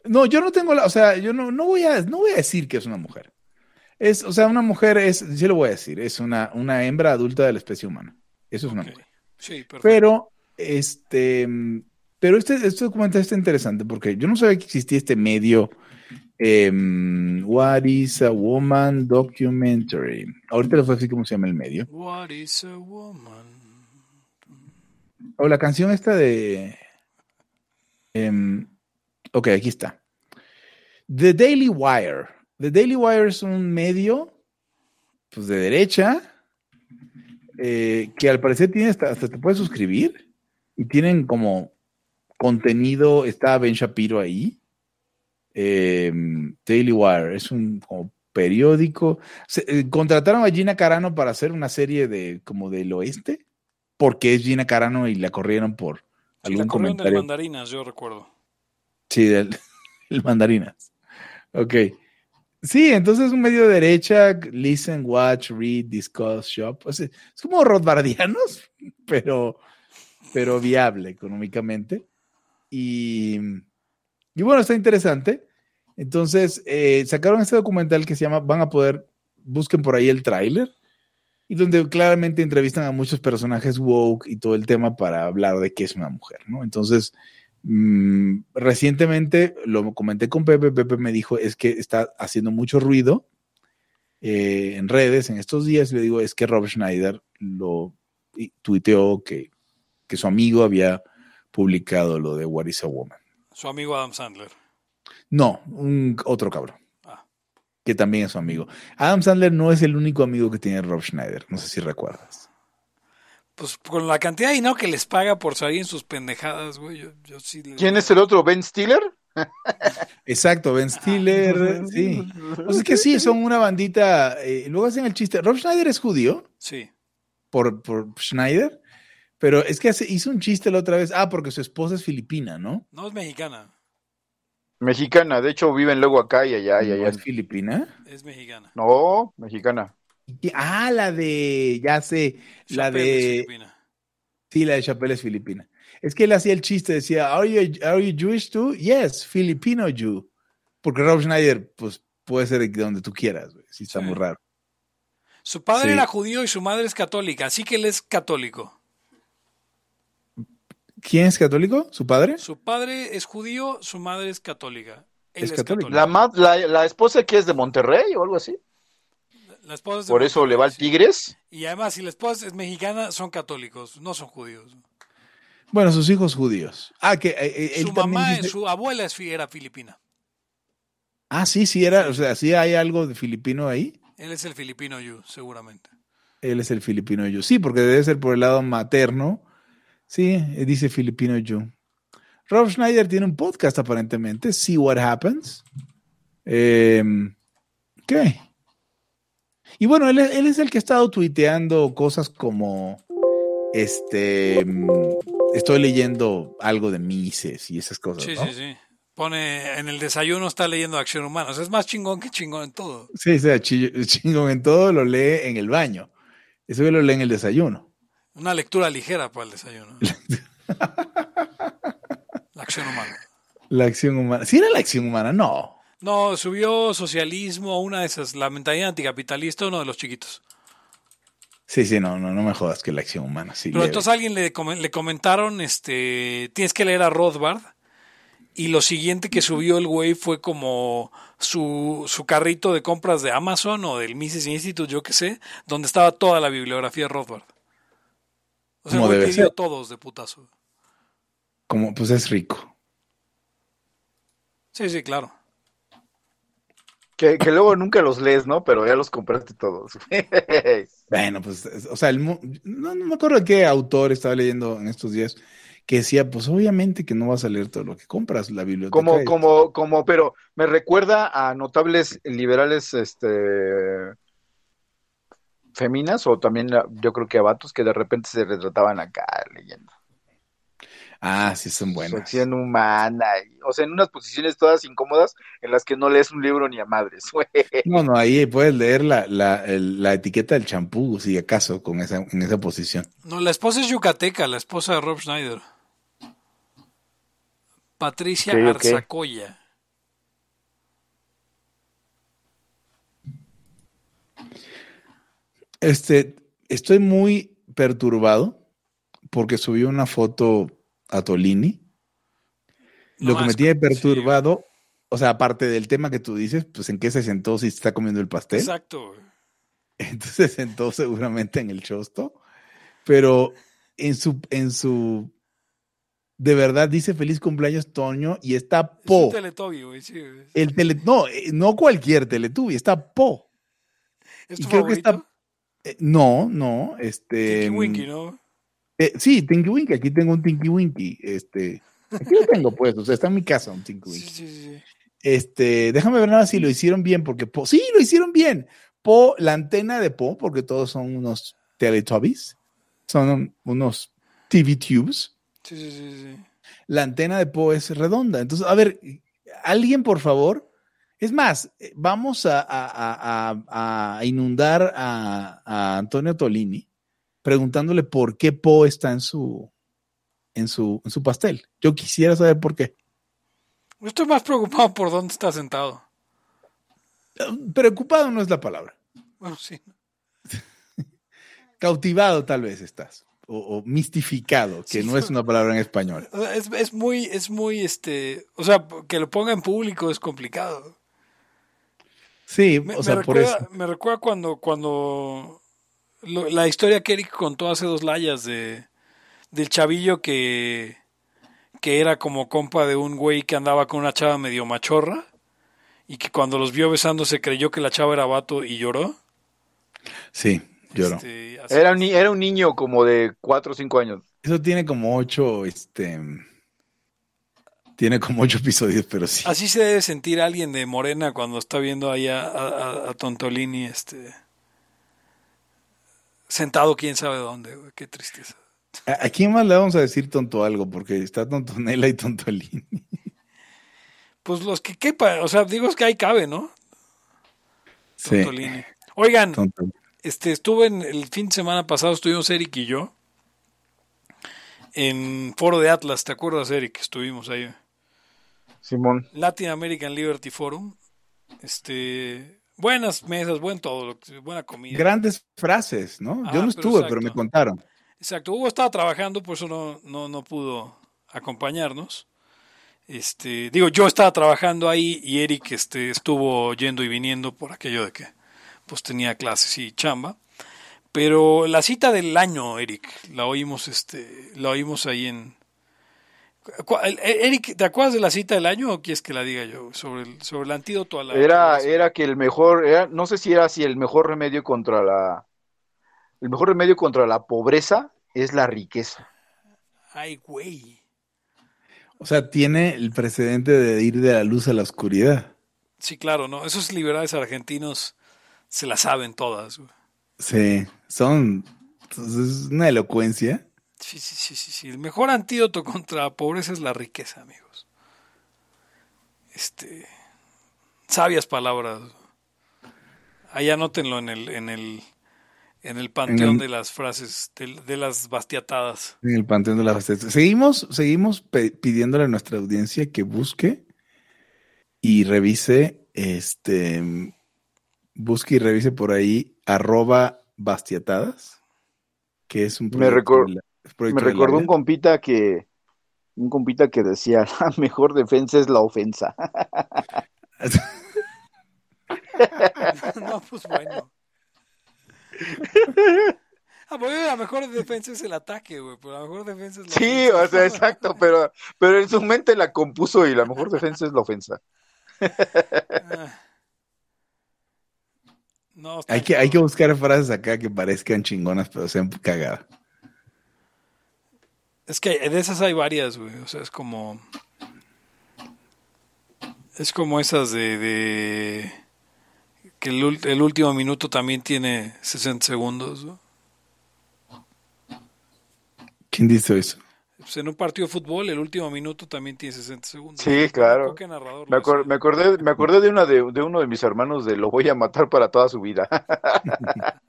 No, yo no tengo la, o sea, yo no, no voy a, no voy a decir que es una mujer. Es, o sea, una mujer es, sí lo voy a decir, es una, una hembra adulta de la especie humana. Eso es una mujer. Sí, perfecto. Pero, este, pero este, este documental está interesante porque yo no sabía que existía este medio, em, What is a Woman Documentary. Ahorita les voy a decir cómo se llama el medio. What is a woman? O la canción esta de. em, ok, aquí está. The Daily Wire. The Daily Wire es un medio pues, de derecha eh, que al parecer tiene hasta, hasta te puedes suscribir y tienen como contenido. Está Ben Shapiro ahí. Em, Daily Wire es un como periódico. Se- eh, contrataron a Gina Carano para hacer una serie de como del oeste porque es Gina Carano y la corrieron por Sí, algún la corrieron de comentario. mandarinas, yo recuerdo. Sí, del, el mandarinas. Ok. Sí, entonces un medio de derecha, listen, watch, read, discuss, shop. O sea, es como Rothbardianos, pero, pero viable económicamente. Y, y bueno, está interesante. Entonces, eh, sacaron este documental que se llama, van a poder, busquen por ahí el tráiler, y donde claramente entrevistan a muchos personajes woke y todo el tema para hablar de qué es una mujer, ¿no? Entonces, mm, recientemente lo comenté con Pepe, Pepe me dijo, es que está haciendo mucho ruido eh, en redes en estos días, le digo, es que Rob Schneider lo y- tuiteó que, que su amigo había publicado lo de What is a Woman. Su amigo Adam Sandler. No, un otro cabrón. Ah. Que también es su amigo. Adam Sandler no es el único amigo que tiene Rob Schneider. No sé si recuerdas. Pues con la cantidad de dinero que les paga por salir en sus pendejadas, güey, yo, yo sí... le- ¿Quién es el otro? ¿Ben Stiller? Exacto, Ben Stiller. sí. O sea, es que sí, son una bandita. eh, luego hacen el chiste. Rob Schneider es judío Sí. por, por Schneider. Pero es que hace- hizo un chiste la otra vez. Ah, porque su esposa es filipina, ¿no? No es mexicana, Mexicana, de hecho viven luego acá y allá y ¿No allá. es filipina? es mexicana. No, mexicana. Ah, la de. Ya sé. La Chappelle es de. filipina. Sí, la de Chappelle es filipina. Es que él hacía el chiste, decía, ¿Are you, are you Jewish too? Yes, Filipino Jew. Porque Rob Schneider, pues, puede ser de donde tú quieras, güey. Sí, está Sí. muy raro. Su padre Sí. era judío y su madre es católica, así que él es católico. ¿Quién es católico? ¿Su padre? Su padre es judío, su madre es católica. Él Es es. La, ma- la, la esposa que es de Monterrey o algo así. La esposa es de Por eso le va al. Tigres. Y además, si la esposa es mexicana, son católicos, no son judíos. Bueno, sus hijos judíos. Ah, que eh, eh, él Su mamá, dice- su abuela era filipina. Ah, sí, sí era, o sea, sí hay algo de filipino ahí. Él es el filipino yu, seguramente. Él es el filipino yo. Sí, porque debe ser por el lado materno. Sí, dice filipino yo. Rob Schneider tiene un podcast aparentemente, See What Happens. Eh, ¿Qué? Y bueno, él, es- él es el que ha estado tuiteando cosas como, este, mm, estoy leyendo algo de Mises y esas cosas. Sí, ¿no? sí, sí. Pone en el desayuno está leyendo Acción Humana. O sea, es más chingón que chingón en todo. Sí, sea, chi- chingón en todo lo lee en el baño. Eso lo lee en el desayuno. Una lectura ligera para el desayuno. La acción humana. La acción humana. ¿Sí era la acción humana? No. No, subió socialismo, una de esas, la mentalidad anticapitalista, uno de los chiquitos. Sí, sí, no, no, no me jodas que la acción humana. Sí, Pero leve. entonces a alguien le, le comentaron, este, tienes que leer a Rothbard. Y lo siguiente que subió el güey fue como su, su carrito de compras de Amazon o del Mises Institute, yo qué sé, donde estaba toda la bibliografía de Rothbard. O sea, güey ser. todos de putazo. Como, pues es rico. Sí, sí, claro. Que, que luego nunca los lees, ¿no? Pero ya los compraste todos. Bueno, pues, es- o sea, el, no, no me acuerdo qué autor estaba leyendo en estos días que decía, pues obviamente que no vas a leer todo lo que compras, la biblioteca. como, como, como, pero me recuerda a notables liberales, este, feminas, o también yo creo que a vatos que de repente se retrataban acá leyendo. Ah, sí, son buenas. acción humana, y- o sea, en unas posiciones todas incómodas en las que no lees un libro ni a madres, güey. No, no, ahí puedes leer la, la, el- la etiqueta del champú, si acaso, con esa, en esa posición. No, la esposa es yucateca, la esposa de Rob Schneider. Patricia. Arzacoya. Este, estoy muy perturbado porque subió una foto a Tolini. No Lo que me tiene sí. perturbado, o sea, aparte del tema que tú dices, pues en qué se sentó si está comiendo el pastel. Exacto. Entonces se sentó seguramente en el chosto, pero en su, en su, de verdad dice feliz cumpleaños Toño y está Es un Po. Teletubby, güey, sí. El tele, no, eh, no cualquier Teletubby, está Po. ¿Es y creo que está-? Eh, no, no, este. Tinky Winky, ¿no? eh, sí, Tinky Winky, aquí tengo un Tinky Winky, este. Aquí lo tengo puesto, o sea, está en mi casa un Tinky Sí, Winky. sí, sí. Este, déjame ver nada si lo hicieron bien, porque Po, sí, lo hicieron bien. Po, la antena de Po, porque todos son unos Teletubbies, son unos TV tubes. Sí, sí, sí, sí. La antena de Po es redonda. Entonces, a ver, alguien por favor. Es más, eh, vamos a, a- a- a- a inundar a, Antonio Tolini preguntándole por qué Po está en su, en su, en su pastel. Yo quisiera saber por qué. Yo estoy más preocupado por dónde está sentado. Preocupado no es la palabra. Bueno, sí. Cautivado tal vez estás. O, o mistificado, que Sí. no es una palabra en español. Es, es muy, es muy, este, o sea, que lo ponga en público es complicado. Sí, Me, o me sea, por recuerda, eso. me recuerda cuando, cuando lo- la historia que Eric contó hace dos layas de del chavillo que, que era como compa de un güey que andaba con una chava medio machorra y que cuando los vio besándose creyó que la chava era vato y lloró. Sí, lloro. Este, Era un, ni- era un niño como de 4 o 5 años. Eso tiene como ocho, este. Tiene como ocho episodios, pero sí. Así se debe sentir alguien de Morena cuando está viendo ahí a, a- a Tontolini este, sentado quién sabe dónde. güey, Qué tristeza. ¿A, a quién más le vamos a decir tonto algo? Porque está Tontonela y Tontolini. Pues los que quepa, o sea, digo es que ahí cabe, ¿no? Sí. Tontolini. Oigan, Tonto. este, estuve en el fin de semana pasado, estuvimos Eric y yo en Foro de Atlas, ¿te acuerdas, Eric? Estuvimos ahí. Simón. Latin American Liberty Forum. Este, buenas mesas, buen todo, lo que- buena comida. Grandes frases, ¿no? Ah, Yo no pero estuve, pero, me contaron. Exacto, Hugo estaba trabajando, por eso no, no, no pudo acompañarnos. Este, digo, yo estaba trabajando ahí y Eric este, estuvo yendo y viniendo por aquello de que pues tenía clases y chamba. Pero la cita del año, Eric, la oímos, este, la oímos ahí en. ¿Cu- el- Eric, ¿te acuerdas de la cita del año o quieres que la diga yo? Sobre el, sobre el antídoto a la. Era, era que el mejor, era, no sé si era así, el mejor remedio contra la, el mejor remedio contra la pobreza es la riqueza. Ay, güey. O sea, tiene el precedente de ir de la luz a la oscuridad. Sí, claro, ¿no? Esos liberales argentinos se la saben todas, güey. Sí, son. Es una elocuencia. Sí, sí, sí, sí, sí. El mejor antídoto contra la pobreza es la riqueza, amigos. Este, sabias palabras. Ahí anótenlo en el, en el, en el panteón En el- de las frases, de, de las bastiatadas. En el Panteón de la Basteta. Seguimos, seguimos pidiéndole a nuestra audiencia que busque y revise, este, busque y revise por ahí arroba bastiatadas, que es un Me proyecto recor- de la- es Me recordó un compita que un compita que decía la mejor defensa es la ofensa. no, pues bueno. Ah, pues la mejor defensa es el ataque, güey. Pero la mejor defensa es la Sí, ofensa. o sea, exacto, pero, pero en su mente la compuso y la mejor defensa es la ofensa. Ah. No, Hay que, hay que buscar frases acá que parezcan chingonas, pero sean cagadas. Es que de esas hay varias, güey. O sea, es como. Es como esas de. de- que el, último minuto también tiene 60 segundos. ¿no? ¿Quién dice eso? Pues en un partido de fútbol, el último minuto también tiene 60 segundos. Sí, claro. Narrador Me, acor- acordé, me acordé de una de, de uno de mis hermanos de lo voy a matar para toda su vida.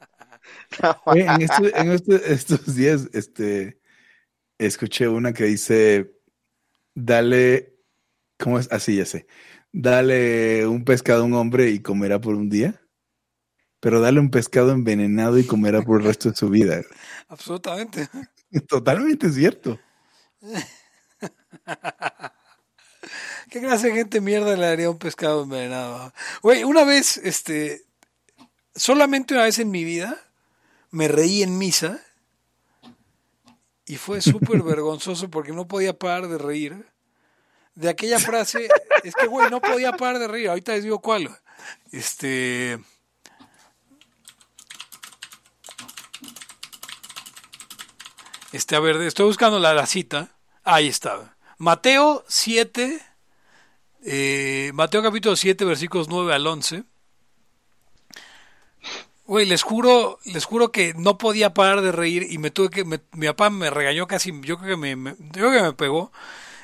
En, este- en este- estos días, este, escuché una que dice, dale, ¿cómo es? Así ya sé. Dale un pescado a un hombre y comerá por un día, pero dale un pescado envenenado y comerá por el resto de su vida. Absolutamente. Totalmente cierto. ¿Qué clase de gente mierda le daría un pescado envenenado? Güey, una vez, este, solamente una vez en mi vida, me reí en misa y fue súper vergonzoso porque no podía parar de reír. De aquella frase, es que, güey, no podía parar de reír. Ahorita les digo cuál. Este. Este, a ver, estoy buscando la, la cita. Ahí está. Mateo 7, eh, Mateo capítulo 7, versículos 9 al 11. Güey, les juro, les juro que no podía parar de reír y me tuve que, me- mi papá me regañó casi, yo creo que me, me- yo creo que me pegó,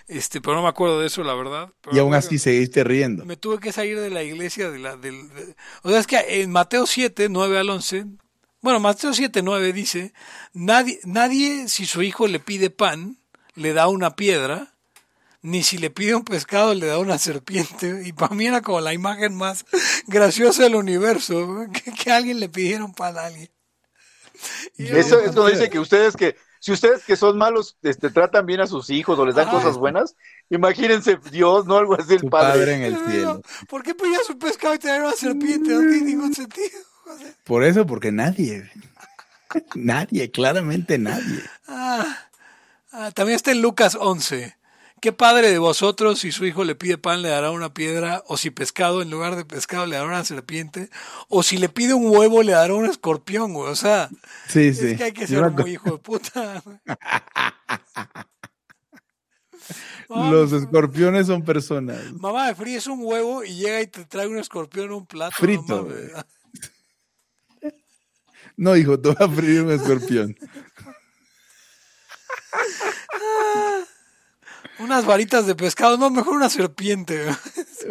este, pero no me acuerdo de eso, la verdad. Pero Y aún así que seguiste riendo. me tuve que salir de la iglesia, de la, del, de- o sea, es que en Mateo 7, 9 al 11, bueno, Mateo 7, 9 dice, nadie, nadie si su hijo le pide pan, le da una piedra, ni si le pide un pescado le da una serpiente. Y para mí era como la imagen más graciosa del universo, que, que alguien le pidiera un pan a alguien. Y yo, Eso es cuando dice que ustedes que, si ustedes que son malos, este, tratan bien a sus hijos o les dan Ah. cosas buenas, imagínense Dios, no algo así el padre. padre en el cielo. ¿Por qué pedías un pescado y te daría una serpiente? No tiene ningún sentido. O sea, Por eso, porque nadie, nadie, claramente nadie. Ah, ah, también está en Lucas 11. ¿Qué padre de vosotros si su hijo le pide pan le dará una piedra? ¿O si pescado en lugar de pescado le dará una serpiente? ¿O si le pide un huevo le dará un escorpión, güey? O sea, Sí, sí. es que hay que ser me muy hijo de puta. Los escorpiones son personas. Mamá, fríes un huevo y llega y te trae un escorpión en un plato. no Frito. No, hijo, te va a freír un escorpión. Unas varitas de pescado, no, mejor una serpiente.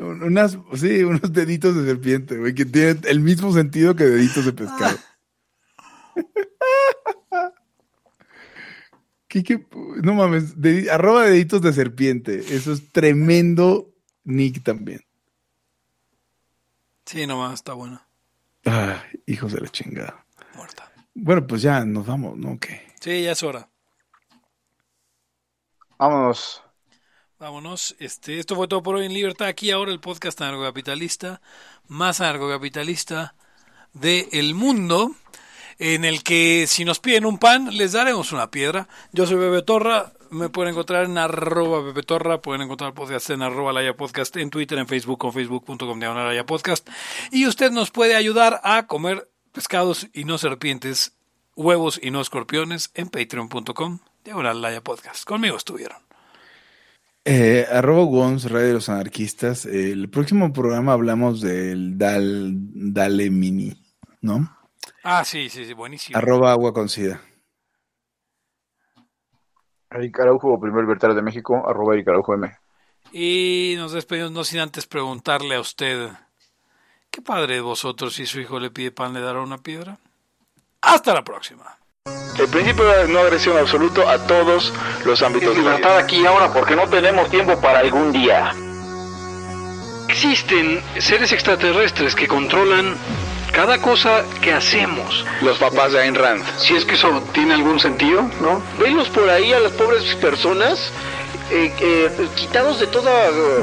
Unas, sí, unos deditos de serpiente, güey, que tienen el mismo sentido que deditos de pescado. ¿Qué, qué? No mames, arroba deditos de serpiente. Eso es tremendo nick también. Sí, nomás, está buena. Ay, hijos de la chingada. Muerta. Bueno, pues ya nos vamos, ¿no? ¿Qué? Sí, ya es hora. Vámonos. Vámonos. Este, esto fue todo por hoy en Libertad. Aquí ahora el podcast anarcocapitalista, más anarcocapitalista del mundo, en el que si nos piden un pan, les daremos una piedra. Yo soy Bebe Torra. Me pueden encontrar en arroba Bebe Torra. Pueden encontrar podcast en arroba Laya Podcast, en Twitter, en Facebook, con facebook.com diagonal Podcast. Y usted nos puede ayudar a comer pescados y no serpientes, huevos y no escorpiones en patreon.com diagonal Laya Podcast. Conmigo estuvieron. Eh, arroba Wons, Radio de los Anarquistas. Eh, el próximo programa hablamos del Dal, Dale Mini, ¿no? Ah, sí, sí, sí, buenísimo. Arroba Agua con Sida. Eric Araujo, primer libertario de México, arroba Eric Araujo M. Y nos despedimos no sin antes preguntarle a usted, ¿qué padre de vosotros si su hijo le pide pan le dará una piedra? Hasta la próxima. El principio de no agresión absoluto a todos los ámbitos de la vida. aquí ahora porque no tenemos tiempo para algún día. Existen seres extraterrestres que controlan cada cosa que hacemos. Los papás de Ayn Rand. Si es que eso tiene algún sentido, ¿no? Venlos por ahí a las pobres personas eh, eh, quitados de toda eh,